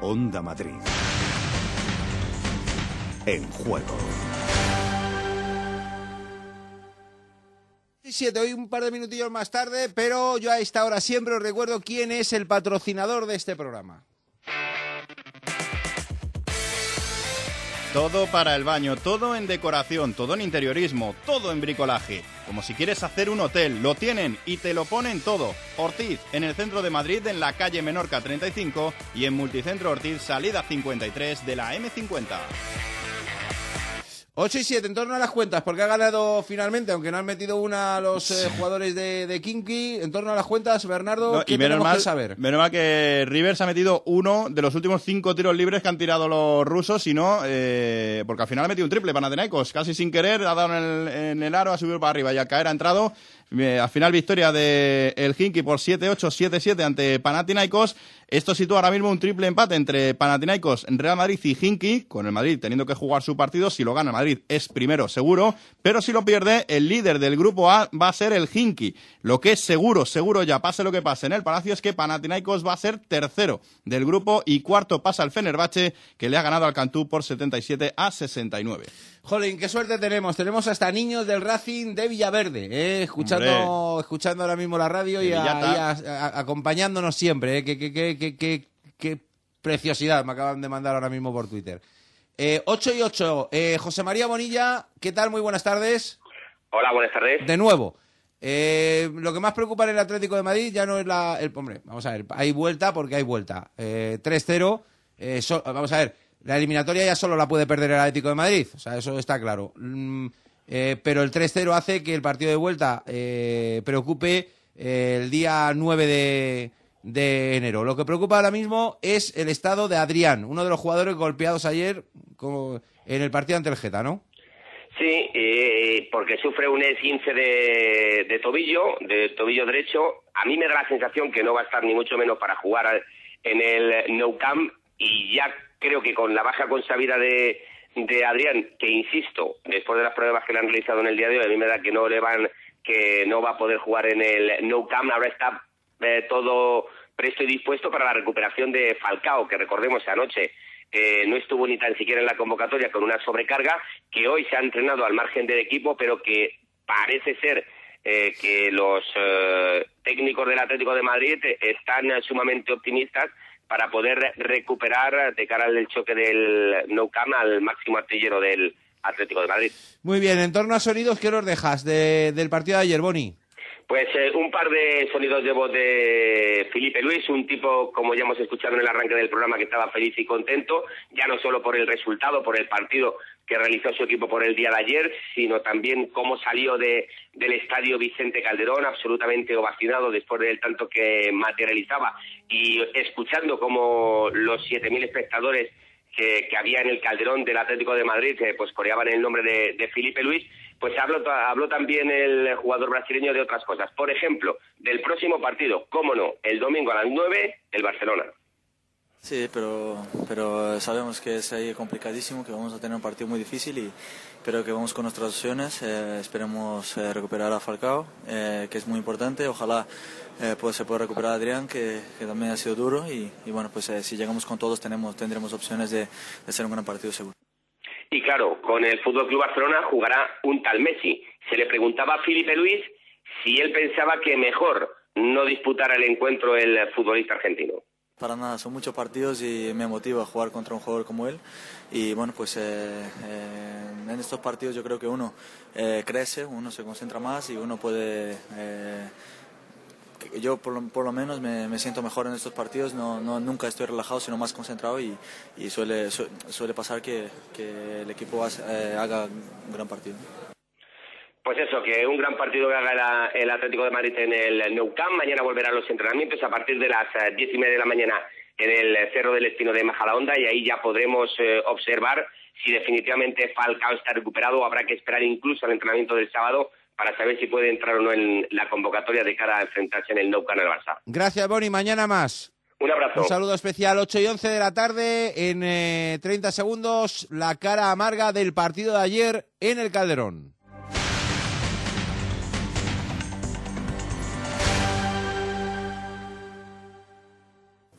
Onda Madrid. En juego. 7, hoy un par de minutillos más tarde, pero yo a esta hora siempre os recuerdo quién es el patrocinador de este programa. Todo para el baño, todo en decoración, todo en interiorismo, todo en bricolaje. Como si quieres hacer un hotel, lo tienen y te lo ponen todo. Ortiz, en el centro de Madrid, en la calle Menorca 35 y en Multicentro Ortiz, salida 53 de la M50. 8 y 7, en torno a las cuentas, porque ha ganado finalmente, aunque no han metido una a los eh, jugadores de, de Kinky. En torno a las cuentas, Bernardo, No, ¿qué y menos tenemos mal, que saber? menos mal que Rivers ha metido uno de los últimos cinco tiros libres que han tirado los rusos, y no, eh, porque al final ha metido un triple Panathinaikos, casi sin querer, ha dado en el, en el aro, ha subido para arriba y al caer ha entrado. Eh, al final victoria de el Hinky por 7-8, 7-7 ante Panathinaikos. Esto sitúa ahora mismo un triple empate entre Panathinaikos, Real Madrid y Hinky, con el Madrid teniendo que jugar su partido. Si lo gana Madrid es primero, seguro, pero si lo pierde, el líder del grupo A va a ser el Hinky. Lo que es seguro, seguro ya, pase lo que pase en el Palacio, es que Panathinaikos va a ser tercero del grupo y cuarto pasa el Fenerbahce, que le ha ganado al Cantú por 77 a 69. Jolín, qué suerte tenemos. Tenemos hasta niños del Racing de Villaverde, eh, escuchando, escuchando ahora mismo la radio y, De a- Villata. y a- a- acompañándonos siempre. Eh. Qué, qué- qué- qué- qué- qué preciosidad me acaban de mandar ahora mismo por Twitter. Eh, 8 y 8. Eh, José María Bonilla, ¿qué tal? Muy buenas tardes. Hola, buenas tardes. De nuevo. Eh, lo que más preocupa en el Atlético de Madrid ya no es la... El, hombre, vamos a ver, hay vuelta porque hay vuelta. Eh, 3-0. eh, so- vamos a ver, la eliminatoria ya solo la puede perder el Atlético de Madrid. O sea, eso está claro. Mm, eh, pero el 3-0 hace que el partido de vuelta eh, preocupe eh, el día 9 de, enero. Lo que preocupa ahora mismo es el estado de Adrián, uno de los jugadores golpeados ayer como en el partido ante el Geta, ¿no? Sí, eh, porque sufre un esguince de, de tobillo, de tobillo derecho. A mí me da la sensación que no va a estar ni mucho menos para jugar en el No Camp y ya creo que con la baja consabida de, de Adrián, que insisto, después de las pruebas que le han realizado en el día de hoy, a mí me da que no le van, que no va a poder jugar en el No Camp. Ahora está eh, todo presto y dispuesto para la recuperación de Falcao, que recordemos anoche eh, no estuvo ni tan siquiera en la convocatoria con una sobrecarga, que hoy se ha entrenado al margen del equipo, pero que parece ser eh, que los eh, técnicos del Atlético de Madrid eh, están sumamente optimistas para poder recuperar de cara al choque del Nou Camp al máximo artillero del Atlético de Madrid. Muy bien, en torno a sonidos, ¿qué nos dejas del partido de ayer, Boni? Pues eh, un par de sonidos de voz de Felipe Luis, un tipo, como ya hemos escuchado en el arranque del programa, que estaba feliz y contento, ya no solo por el resultado, por el partido que realizó su equipo por el día de ayer, sino también cómo salió de, del estadio Vicente Calderón, absolutamente ovacionado después del tanto que materializaba, y escuchando cómo los 7.000 espectadores que, había en el Calderón del Atlético de Madrid, que pues coreaban el nombre de, de Felipe Luis, pues habló, habló también el jugador brasileño de otras cosas. Por ejemplo, del próximo partido, cómo no, el domingo a las 9, el Barcelona. Sí, pero, pero sabemos que es ahí complicadísimo, que vamos a tener un partido muy difícil, y, pero que vamos con nuestras opciones. Eh, esperemos eh, recuperar a Falcao, eh, que es muy importante. Ojalá pues se pueda recuperar a Adrián, que, también ha sido duro. Y, bueno, pues si llegamos con todos tenemos, tendremos opciones de, de ser un gran partido seguro. Y claro, con el Fútbol Club Barcelona jugará un tal Messi. Se le preguntaba a Felipe Luis si él pensaba que mejor no disputara el encuentro el futbolista argentino. Para nada, son muchos partidos y me motiva jugar contra un jugador como él. Y bueno, pues eh, eh, en estos partidos yo creo que uno eh, crece, uno se concentra más y uno puede yo por lo, por lo menos me, siento mejor en estos partidos, no, no, nunca estoy relajado, sino más concentrado y, y suele, suele pasar que, que el equipo eh, haga un gran partido. Pues eso, que un gran partido que haga el Atlético de Madrid en el Nou Camp. Mañana volverán los entrenamientos a partir de las eh, diez y media de la mañana en el Cerro del Espino de Majadahonda y ahí ya podremos eh, observar si definitivamente Falcao está recuperado o habrá que esperar incluso al entrenamiento del sábado para saber si puede entrar o no en la convocatoria de cara a enfrentarse en el Nou Camp al Barça. Gracias, Boni. Mañana más. Un abrazo. Un saludo especial, 8 y 11 de la tarde, en 30 eh, segundos, la cara amarga del partido de ayer en el Calderón.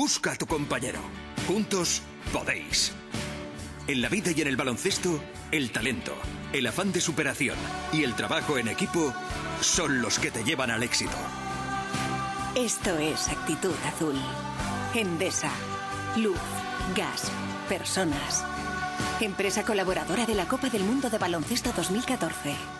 Busca a tu compañero. Juntos podéis. En la vida y en el baloncesto, el talento, el afán de superación y el trabajo en equipo son los que te llevan al éxito. Esto es actitud azul. Endesa. Luz, gas, personas. Empresa colaboradora de la Copa del Mundo de Baloncesto 2014.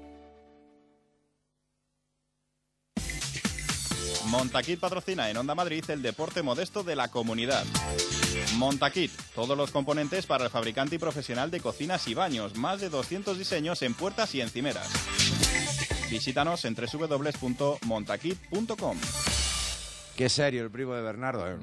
Montaquit patrocina en Onda Madrid el deporte modesto de la comunidad. Montaquit, todos los componentes para el fabricante y profesional de cocinas y baños, más de 200 diseños en puertas y encimeras. Visítanos en www.montaquit.com. Qué serio el primo de Bernardo. Eh,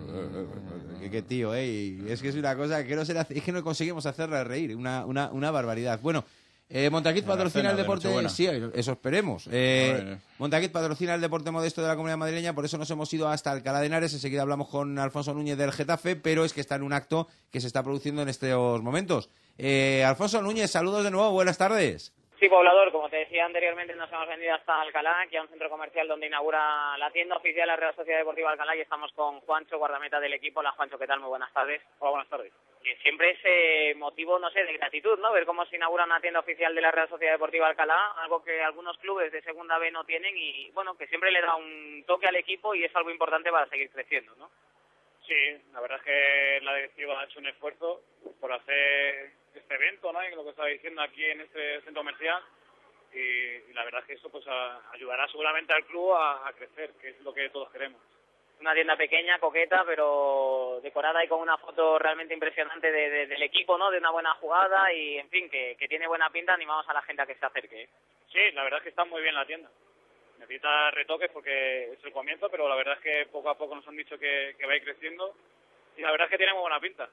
qué, tío, eh. Es que es una cosa que no se es que no conseguimos hacerle reír, una, una barbaridad. Bueno, eh, Montaquit patrocina el deporte. Sí, eso esperemos. Eh, Montaquit patrocina el deporte modesto de la comunidad madrileña, por eso nos hemos ido hasta Alcalá de Henares. Enseguida hablamos con Alfonso Núñez del Getafe, pero es que está en un acto que se está produciendo en estos momentos. Eh, Alfonso Núñez, saludos de nuevo, buenas tardes. Sí, poblador, como te decía anteriormente, nos hemos venido hasta Alcalá, aquí a un centro comercial donde inaugura la tienda oficial de la Real Sociedad Deportiva Alcalá y estamos con Juancho, guardameta del equipo. Hola Juancho, ¿qué tal? Muy buenas tardes. Hola, buenas tardes siempre es motivo, no sé, de gratitud, ¿no? Ver cómo se inaugura una tienda oficial de la Real Sociedad Deportiva Alcalá, algo que algunos clubes de Segunda B no tienen y, bueno, que siempre le da un toque al equipo y es algo importante para seguir creciendo, ¿no? Sí, la verdad es que la directiva ha hecho un esfuerzo por hacer este evento, ¿no? Y lo que estaba diciendo aquí en este centro comercial. Y, la verdad es que eso pues ayudará seguramente al club a, crecer, que es lo que todos queremos. Una tienda pequeña, coqueta, pero decorada y con una foto realmente impresionante del equipo, ¿no? De una buena jugada y, en fin, que, que tiene buena pinta. Animamos a la gente a que se acerque. ¿eh? Sí, la verdad es que está muy bien la tienda necesita retoques porque es el comienzo, pero la verdad es que poco a poco nos han dicho que, va a ir creciendo y la verdad es que tiene muy buena pinta.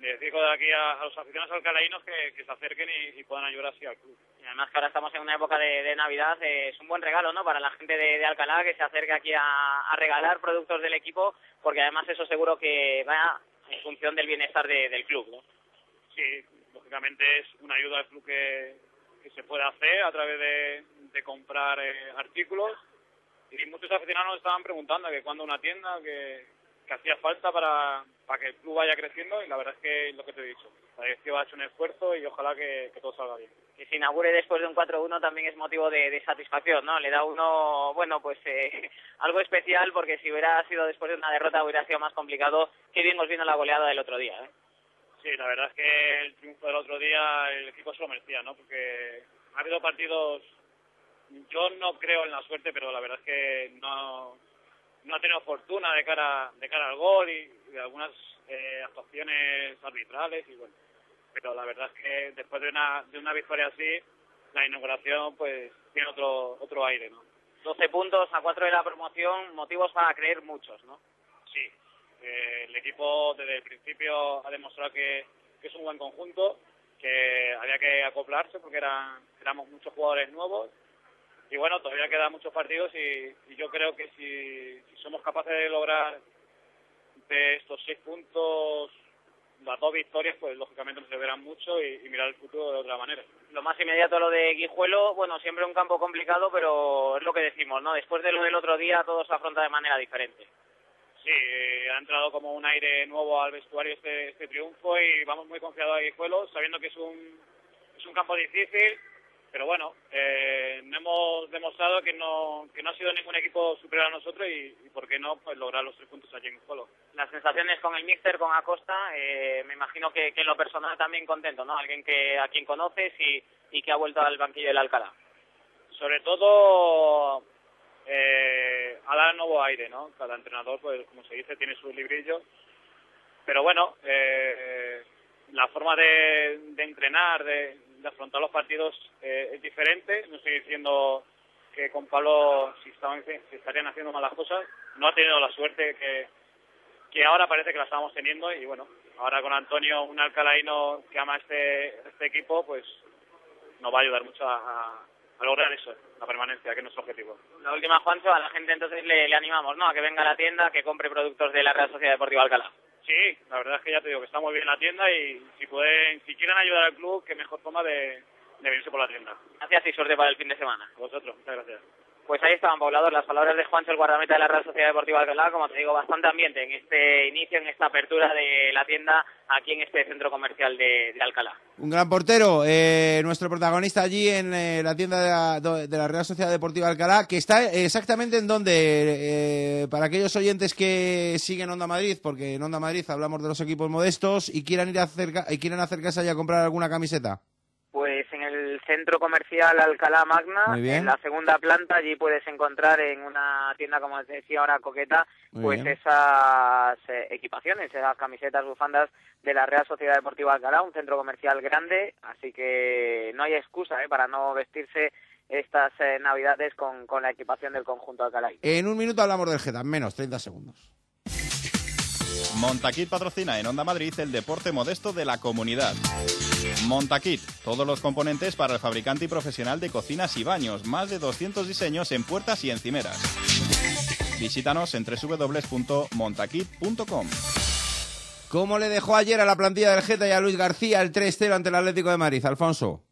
Les digo de aquí a, los aficionados alcalainos que, se acerquen y, puedan ayudar así al club. Y además que ahora estamos en una época de, Navidad, eh, es un buen regalo ¿no? para la gente de, Alcalá que se acerque aquí a, regalar productos del equipo, porque además eso seguro que va en función del bienestar del club. ¿no? Sí, lógicamente es una ayuda al club que, que se puede hacer a través de, de comprar eh, artículos y muchos aficionados nos estaban preguntando que cuando una tienda que, hacía falta para, para que el club vaya creciendo y la verdad es que es lo que te he dicho. La directiva ha hecho un esfuerzo y ojalá que, todo salga bien. Que se inaugure después de un 4-1 también es motivo de, satisfacción, ¿no? Le da uno, bueno, pues eh, algo especial porque si hubiera sido después de una derrota hubiera sido más complicado. Qué bien os vino la goleada del otro día, ¿eh? Sí, la verdad es que el triunfo del otro día el equipo se lo merecía, ¿no? Porque ha habido partidos yo no creo en la suerte, pero la verdad es que no, no ha tenido fortuna de cara de cara al gol y, de algunas eh, actuaciones arbitrales y bueno. Pero la verdad es que después de una, de una victoria así, la inauguración pues tiene otro otro aire, ¿no? 12 puntos a 4 de la promoción, motivos para creer muchos, ¿no? Sí, eh, el equipo desde el principio ha demostrado que, que es un buen conjunto, que había que acoplarse porque eran, éramos muchos jugadores nuevos y bueno, todavía quedan muchos partidos y, yo creo que si, somos capaces de lograr de estos seis puntos las dos victorias, pues lógicamente nos verán mucho y, mirar el futuro de otra manera. Lo más inmediato lo de Guijuelo, bueno, siempre un campo complicado, pero es lo que decimos, ¿no? Después de lo del otro día todo se afronta de manera diferente. Sí, eh, ha entrado como un aire nuevo al vestuario este, este triunfo y vamos muy confiados a Guijuelo, sabiendo que es un, es un campo difícil, pero bueno, eh, hemos demostrado que no, que no ha sido ningún equipo superior a nosotros y, por qué no pues lograr los tres puntos allí en Colo. Las sensaciones con el míster, con Acosta, eh, me imagino que, en lo personal también contento, ¿no? Alguien que a quien conoces y, y que ha vuelto al banquillo del Alcalá. Sobre todo eh, a dar nuevo aire, ¿no? Cada entrenador, pues como se dice, tiene su librillo. Pero bueno, eh, la forma de, de entrenar, de, de afrontar los partidos eh, es diferente. No estoy diciendo que con Pablo si, estaban, si estarían haciendo malas cosas. No ha tenido la suerte que, que ahora parece que la estamos teniendo y bueno, ahora con Antonio, un alcalaino que ama este, este equipo, pues nos va a ayudar mucho a, lograr eso, la permanencia, que es nuestro objetivo. La última, Juancho, a la gente entonces le, le animamos, ¿no? A que venga a la tienda, que compre productos de la Real Sociedad Deportiva Alcalá. Sí, la verdad es que ya te digo que está muy bien la tienda y si pueden, si quieren ayudar al club, qué mejor forma de, de venirse por la tienda. Gracias y suerte para el fin de semana. vosotros, muchas gracias. Pues ahí estaban, poblador, las palabras de Juancho, el guardameta de la Real Sociedad Deportiva Alcalá. Como te digo, bastante ambiente en este inicio, en esta apertura de la tienda aquí en este centro comercial de, Alcalá. Un gran portero, eh, nuestro protagonista allí en eh, la tienda de la, Real Sociedad Deportiva Alcalá, que está exactamente en donde, eh, para aquellos oyentes que siguen Onda Madrid, porque en Onda Madrid hablamos de los equipos modestos y quieran ir a acerca, y quieran acercarse allá a comprar alguna camiseta. Pues el centro comercial Alcalá Magna, en la segunda planta, allí puedes encontrar en una tienda, como te decía ahora, coqueta, pues esas eh, equipaciones, esas camisetas, bufandas de la Real Sociedad Deportiva Alcalá, un centro comercial grande, así que no hay excusa eh, para no vestirse estas eh, navidades con, con la equipación del conjunto Alcalá. En un minuto hablamos del Geta, menos 30 segundos. Montaquit patrocina en Onda Madrid el deporte modesto de la comunidad. Montaquit, todos los componentes para el fabricante y profesional de cocinas y baños, más de 200 diseños en puertas y encimeras. Visítanos en www.montaquit.com. ¿Cómo le dejó ayer a la plantilla del Geta y a Luis García el 3-0 ante el Atlético de Madrid, Alfonso?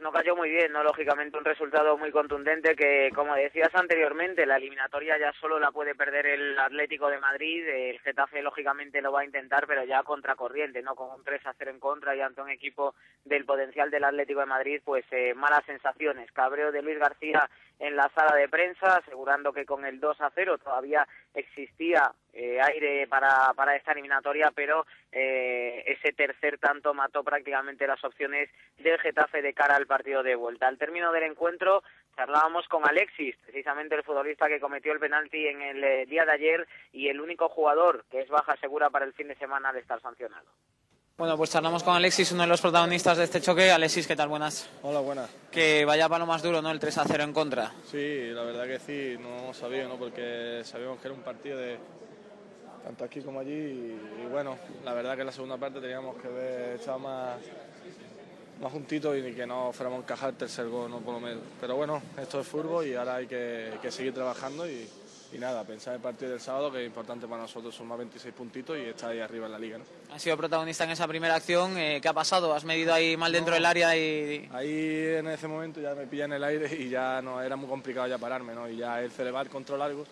Pues no cayó muy bien, ¿no? Lógicamente un resultado muy contundente que, como decías anteriormente, la eliminatoria ya solo la puede perder el Atlético de Madrid, el Getafe lógicamente lo va a intentar, pero ya contracorriente, ¿no? Con un 3 a 0 en contra y ante un equipo del potencial del Atlético de Madrid, pues eh, malas sensaciones. Cabreo de Luis García en la sala de prensa, asegurando que con el 2 a 0 todavía existía eh, aire para, para esta eliminatoria, pero eh, ese tercer tanto mató prácticamente las opciones del Getafe de cara al partido de vuelta. Al término del encuentro charlábamos con Alexis, precisamente el futbolista que cometió el penalti en el eh, día de ayer y el único jugador que es baja segura para el fin de semana de estar sancionado. Bueno, pues charlamos con Alexis, uno de los protagonistas de este choque. Alexis, ¿qué tal? Buenas. Hola, buenas. Que vaya para lo más duro, ¿no? El 3 a 0 en contra. Sí, la verdad que sí, no hemos sabido, ¿no? Porque sabíamos que era un partido de tanto aquí como allí y, bueno, la verdad que en la segunda parte teníamos que haber echado más, más juntitos y que no fuéramos a encajar el tercer gol, ¿no? Por lo menos. Pero bueno, esto es fútbol y ahora hay que, que seguir trabajando y, y nada, pensar en el partido del sábado, que es importante para nosotros, son más 26 puntitos y está ahí arriba en la liga. ¿no? Has sido protagonista en esa primera acción, eh, ¿qué ha pasado? ¿Has medido ahí mal dentro del área? y Ahí en ese momento ya me pilla en el aire y ya no era muy complicado ya pararme, ¿no? Y ya el Cerebar control largo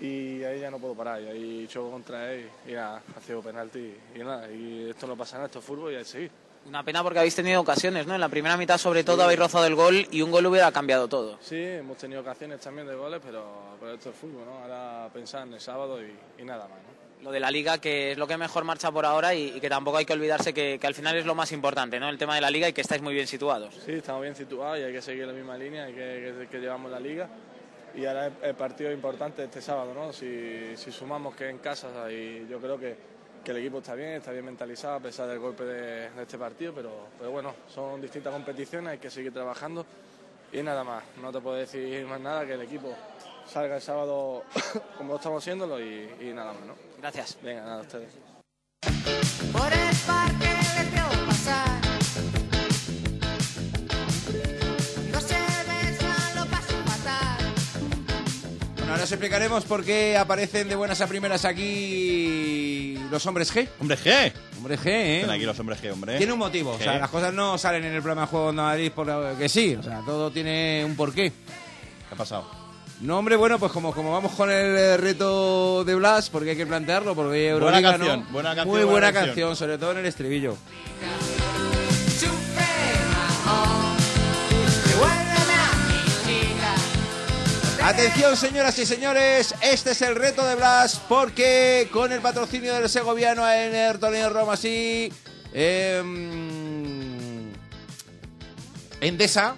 y ahí ya no puedo parar, y ahí choco contra él y nada, ha sido penalti y, nada, y esto no pasa nada, esto es fútbol y hay que seguir. Una pena porque habéis tenido ocasiones, ¿no? En la primera mitad sobre todo habéis rozado el gol y un gol hubiera cambiado todo. Sí, hemos tenido ocasiones también de goles, pero, pero esto es fútbol, ¿no? Ahora pensar en el sábado y, y nada más, ¿no? Lo de la liga, que es lo que mejor marcha por ahora y, y que tampoco hay que olvidarse que, que, al final es lo más importante, ¿no? El tema de la liga y que estáis muy bien situados. Sí, estamos bien situados y hay que seguir la misma línea y que, que, que llevamos la liga. Y ahora el partido importante este sábado, ¿no? Si, si sumamos que en casa, y yo creo que, que, el equipo está bien, está bien mentalizado a pesar del golpe de, de este partido, pero, pero bueno, son distintas competiciones, hay que seguir trabajando y nada más. No te puedo decir más nada que el equipo salga el sábado como estamos haciéndolo y, y nada más, ¿no? Gracias. Venga, nada, a ustedes. Por el parque ahora os explicaremos por qué aparecen de buenas a primeras aquí los hombres G. ¿Hombres G? Hombres G, ¿eh? Están aquí los hombres G, hombre. Tiene un motivo, o sea, las cosas no salen en el programa de Juego de Madrid porque sí, o sea, todo tiene un porqué. ¿Qué ha pasado? No, hombre, bueno, pues como, como vamos con el eh, reto de Blas, porque hay que plantearlo, porque Buena Euroliga, canción, ¿no? buena canción, Muy buena canción, sobre todo en el estribillo. Atención, señoras y señores, este es el reto de Blas, porque con el patrocinio del segoviano en el torneo Roma, sí, em, Endesa,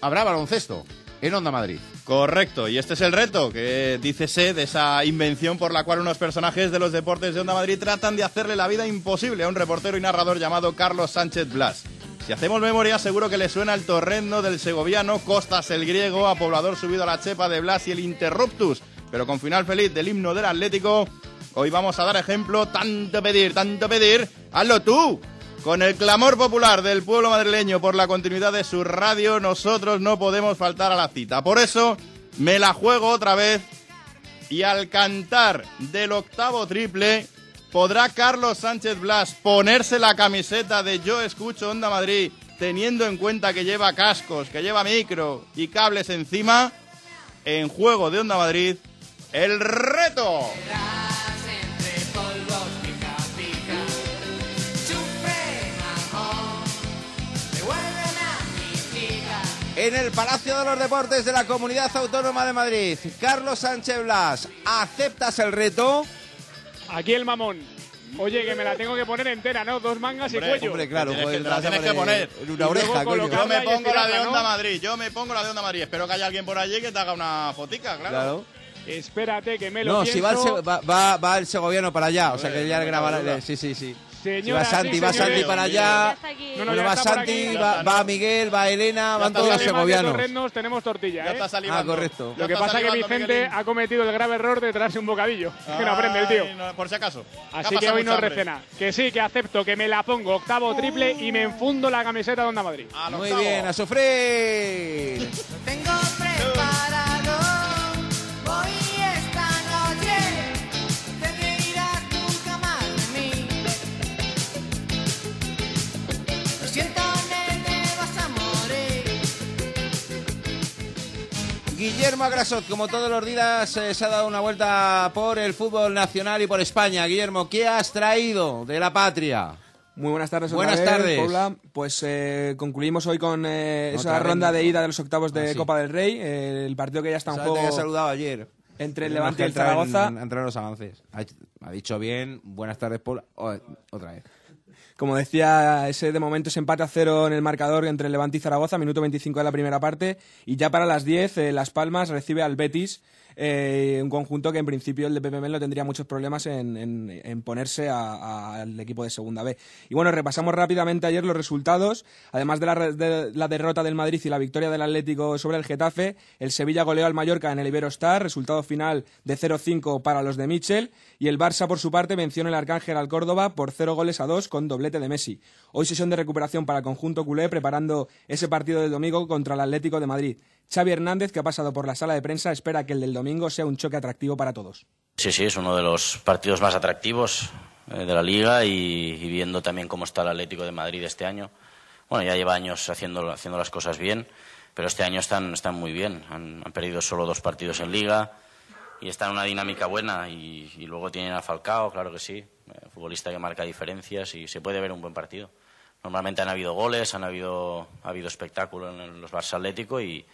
habrá baloncesto en Onda Madrid. Correcto, y este es el reto que dícese de esa invención por la cual unos personajes de los deportes de Onda Madrid tratan de hacerle la vida imposible a un reportero y narrador llamado Carlos Sánchez Blas. Si hacemos memoria, seguro que le suena el torrendo del segoviano, Costas el griego, a poblador subido a la chepa de Blas y el Interruptus, pero con final feliz del himno del Atlético. Hoy vamos a dar ejemplo, tanto pedir, tanto pedir, hazlo tú. Con el clamor popular del pueblo madrileño por la continuidad de su radio, nosotros no podemos faltar a la cita. Por eso, me la juego otra vez y al cantar del octavo triple, ¿podrá Carlos Sánchez Blas ponerse la camiseta de Yo escucho Onda Madrid teniendo en cuenta que lleva cascos, que lleva micro y cables encima? En juego de Onda Madrid, el reto. En el Palacio de los Deportes de la Comunidad Autónoma de Madrid, Carlos Sánchez Blas, ¿aceptas el reto? Aquí el mamón. Oye, que me la tengo que poner entera, ¿no? Dos mangas y cuello. Hombre, claro, Tienes pues que- te la tienes que poner en una oreja, coño. Yo me pongo la de Onda ¿no? Madrid, yo me pongo la de Onda Madrid. Espero que haya alguien por allí que te haga una fotica, claro. Claro. Espérate, que me lo No, pienso. si va el, va, va- va el segoviano para allá, o sea que ya no le graba tengo la... duda. Sí, sí, sí. Si va Santi, va. Santi para allá, No, no, va Santi, va, va Miguel, va Elena, van todos los segovianos. tenemos tortilla, Ya ¿eh? Ah, correcto. Ya Lo que pasa es que Vicente Miguelín. ha cometido el grave error de traerse un bocadillo. Que no aprende el tío. Ay, no, por si acaso. Así Que hoy no recena. Que sí, que acepto, que me la pongo octavo triple y me enfundo la camiseta de Onda Madrid. Muy bien, a sufrir. Tengo Guillermo Agrasot, como todos los días, eh, se ha dado una vuelta por el fútbol nacional y por España. Guillermo, ¿qué has traído de la patria? Muy buenas tardes. otra Buenas vez, tardes. Paula. Pues eh, concluimos hoy con eh, esa te ronda de ida de los octavos de Ah, sí. Copa del Rey. eh, el partido que ya está en te juego. había saludado ayer. entre el Levante y el Zaragoza. en- entrar en los avances. Ha, ha dicho bien, buenas tardes, Paul. Oh, otra vez. Como decía, ese de momento es empate a cero en el marcador entre Levante y Zaragoza, minuto 25 de la primera parte. Y ya para las 10, eh, Las Palmas recibe al Betis, eh, un conjunto que en principio el de PPM no tendría muchos problemas en, ponerse al equipo de Segunda B. Y bueno, repasamos rápidamente ayer los resultados. Además de la, derrota del Madrid y la victoria del Atlético sobre el Getafe, el Sevilla goleó al Mallorca en el Iberostar, resultado final de 0-5 para los de Michel. Y el Barça, por su parte, venció en el Arcángel al Córdoba por 0 goles a 2 con doblete de Messi. Hoy sesión de recuperación para el conjunto culé, preparando ese partido del domingo contra el Atlético de Madrid. Xavi Hernández, que ha pasado por la sala de prensa, espera que el del domingo sea un choque atractivo para todos. Sí, sí, es uno de los partidos más atractivos eh, de la liga y, viendo también cómo está el Atlético de Madrid este año. Bueno, ya lleva años haciendo, haciendo las cosas bien, pero este año están, están muy bien. Han, perdido solo dos partidos en liga y están en una dinámica buena. Y, y luego tienen a Falcao, claro que sí, eh, futbolista que marca diferencias y se puede ver un buen partido. Normalmente han habido goles, han habido, ha habido espectáculo en los Barça Atlético y,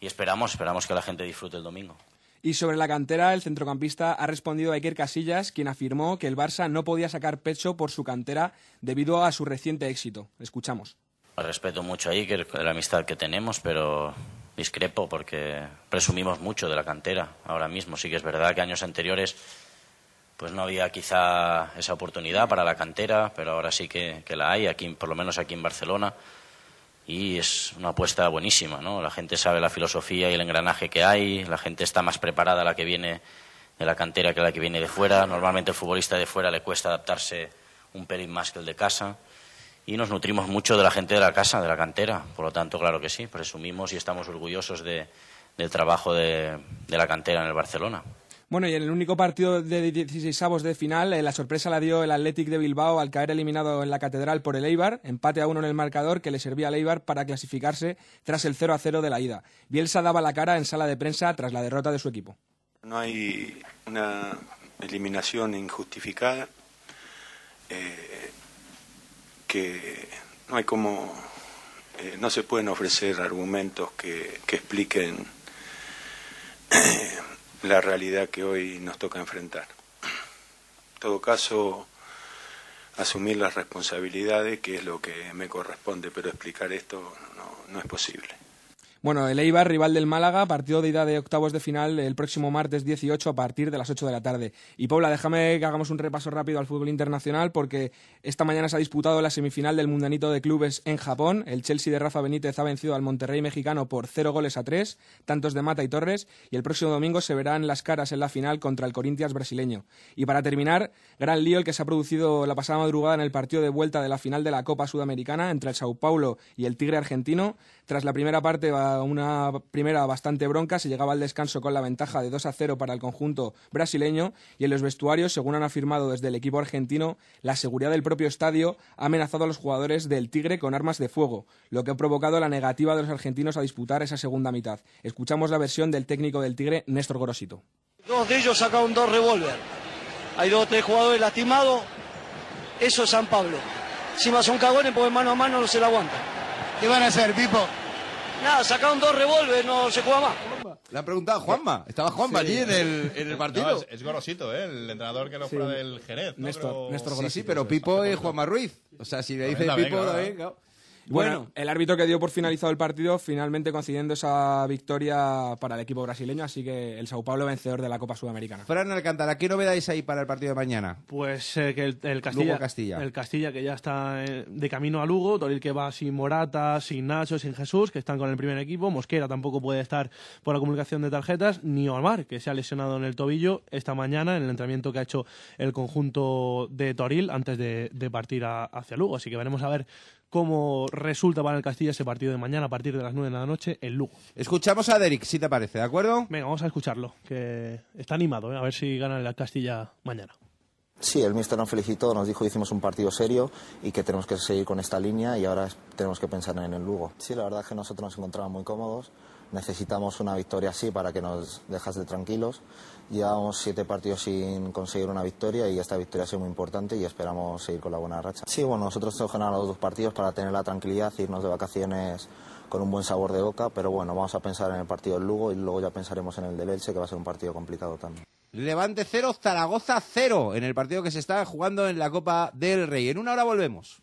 y esperamos, esperamos que la gente disfrute el domingo. Y sobre la cantera, el centrocampista ha respondido a Iker Casillas, quien afirmó que el Barça no podía sacar pecho por su cantera debido a su reciente éxito. Escuchamos. Respeto mucho a Iker, la amistad que tenemos, pero discrepo porque presumimos mucho de la cantera. Ahora mismo sí que es verdad que años anteriores pues no había quizá esa oportunidad para la cantera, pero ahora sí que, que la hay, aquí, por lo menos aquí en Barcelona. Y es una apuesta buenísima, ¿no? La gente sabe la filosofía y el engranaje que hay, la gente está más preparada la que viene de la cantera que la que viene de fuera. Normalmente el futbolista de fuera le cuesta adaptarse un pelín más que el de casa y nos nutrimos mucho de la gente de la casa, de la cantera. Por lo tanto, claro que sí, presumimos y estamos orgullosos de- del trabajo de, de la cantera en el Barcelona. Bueno, y en el único partido de 16avos de final, eh, la sorpresa la dio el Athletic de Bilbao al caer eliminado en la Catedral por el Eibar, empate a uno en el marcador que le servía al Eibar para clasificarse tras el 0 a 0 de la ida. Bielsa daba la cara en sala de prensa tras la derrota de su equipo. No hay una eliminación injustificada, eh, que no hay como, eh, no se pueden ofrecer argumentos que, que expliquen la realidad que hoy nos toca enfrentar. En todo caso, asumir las responsabilidades, que es lo que me corresponde, pero explicar esto no, no es posible. Bueno, el Eibar, rival del Málaga, partido de ida de octavos de final el próximo martes 18 a partir de las 8 de la tarde. Y Paula, déjame que hagamos un repaso rápido al fútbol internacional porque esta mañana se ha disputado la semifinal del Mundanito de Clubes en Japón. El Chelsea de Rafa Benítez ha vencido al Monterrey mexicano por 0 goles a 3, tantos de Mata y Torres, y el próximo domingo se verán las caras en la final contra el Corinthians brasileño. Y para terminar, gran lío el que se ha producido la pasada madrugada en el partido de vuelta de la final de la Copa Sudamericana entre el Sao Paulo y el Tigre argentino. Tras la primera parte, una primera bastante bronca, se llegaba al descanso con la ventaja de 2 a 0 para el conjunto brasileño y en los vestuarios, según han afirmado desde el equipo argentino, la seguridad del propio estadio ha amenazado a los jugadores del Tigre con armas de fuego, lo que ha provocado la negativa de los argentinos a disputar esa segunda mitad. Escuchamos la versión del técnico del Tigre, Néstor Gorosito. Dos de ellos sacaron dos revólver. Hay dos o tres jugadores lastimados. Eso es San Pablo. Encima son cagones porque mano a mano no se la aguantan. ¿Qué van a hacer, Pipo? Nada, sacaron dos revólver, no se juega más. Le han preguntado a Juanma. Estaba Juanma Sí. allí en el, en el partido. No, es, es Gorosito, ¿eh? el entrenador que lo Sí. fuera del Jerez. ¿no? Creo- Sí, sí, pero Pipo es Juanma Ruiz. O sea, si le dice También, Pipo, claro. también, claro. Bueno, el árbitro que dio por finalizado el partido, finalmente concediendo esa victoria para el equipo brasileño, así que el Sao Paulo vencedor de la Copa Sudamericana. Fran Alcántara, ¿qué novedades hay para el partido de mañana? Pues eh, que el, el Castilla, Lugo Castilla. el Castilla que ya está eh, de camino a Lugo, Toril que va sin Morata, sin Nacho, sin Jesús, que están con el primer equipo, Mosquera tampoco puede estar por la comunicación de tarjetas, ni Omar, que se ha lesionado en el tobillo esta mañana en el entrenamiento que ha hecho el conjunto de Toril antes de, de partir a- hacia Lugo, así que veremos a ver cómo resulta para el Castilla ese partido de mañana a partir de las 9 de la noche en Lugo. Escuchamos a Derek, si te parece, ¿de acuerdo? Venga, vamos a escucharlo, que está animado, ¿eh? a ver si gana el Castilla mañana. Sí, el míster nos felicitó, nos dijo que hicimos un partido serio y que tenemos que seguir con esta línea y ahora tenemos que pensar en el Lugo. Sí, la verdad es que nosotros nos encontramos muy cómodos, necesitamos una victoria así para que nos dejase tranquilos. Llevamos siete partidos sin conseguir una victoria y esta victoria ha sido muy importante y esperamos seguir con la buena racha. Sí, bueno, nosotros hemos ganado los dos partidos para tener la tranquilidad, irnos de vacaciones con un buen sabor de boca, pero bueno, vamos a pensar en el partido del Lugo y luego ya pensaremos en el del Elche, que va a ser un partido complicado también. Levante 0, Zaragoza 0 en el partido que se está jugando en la Copa del Rey. En una hora volvemos.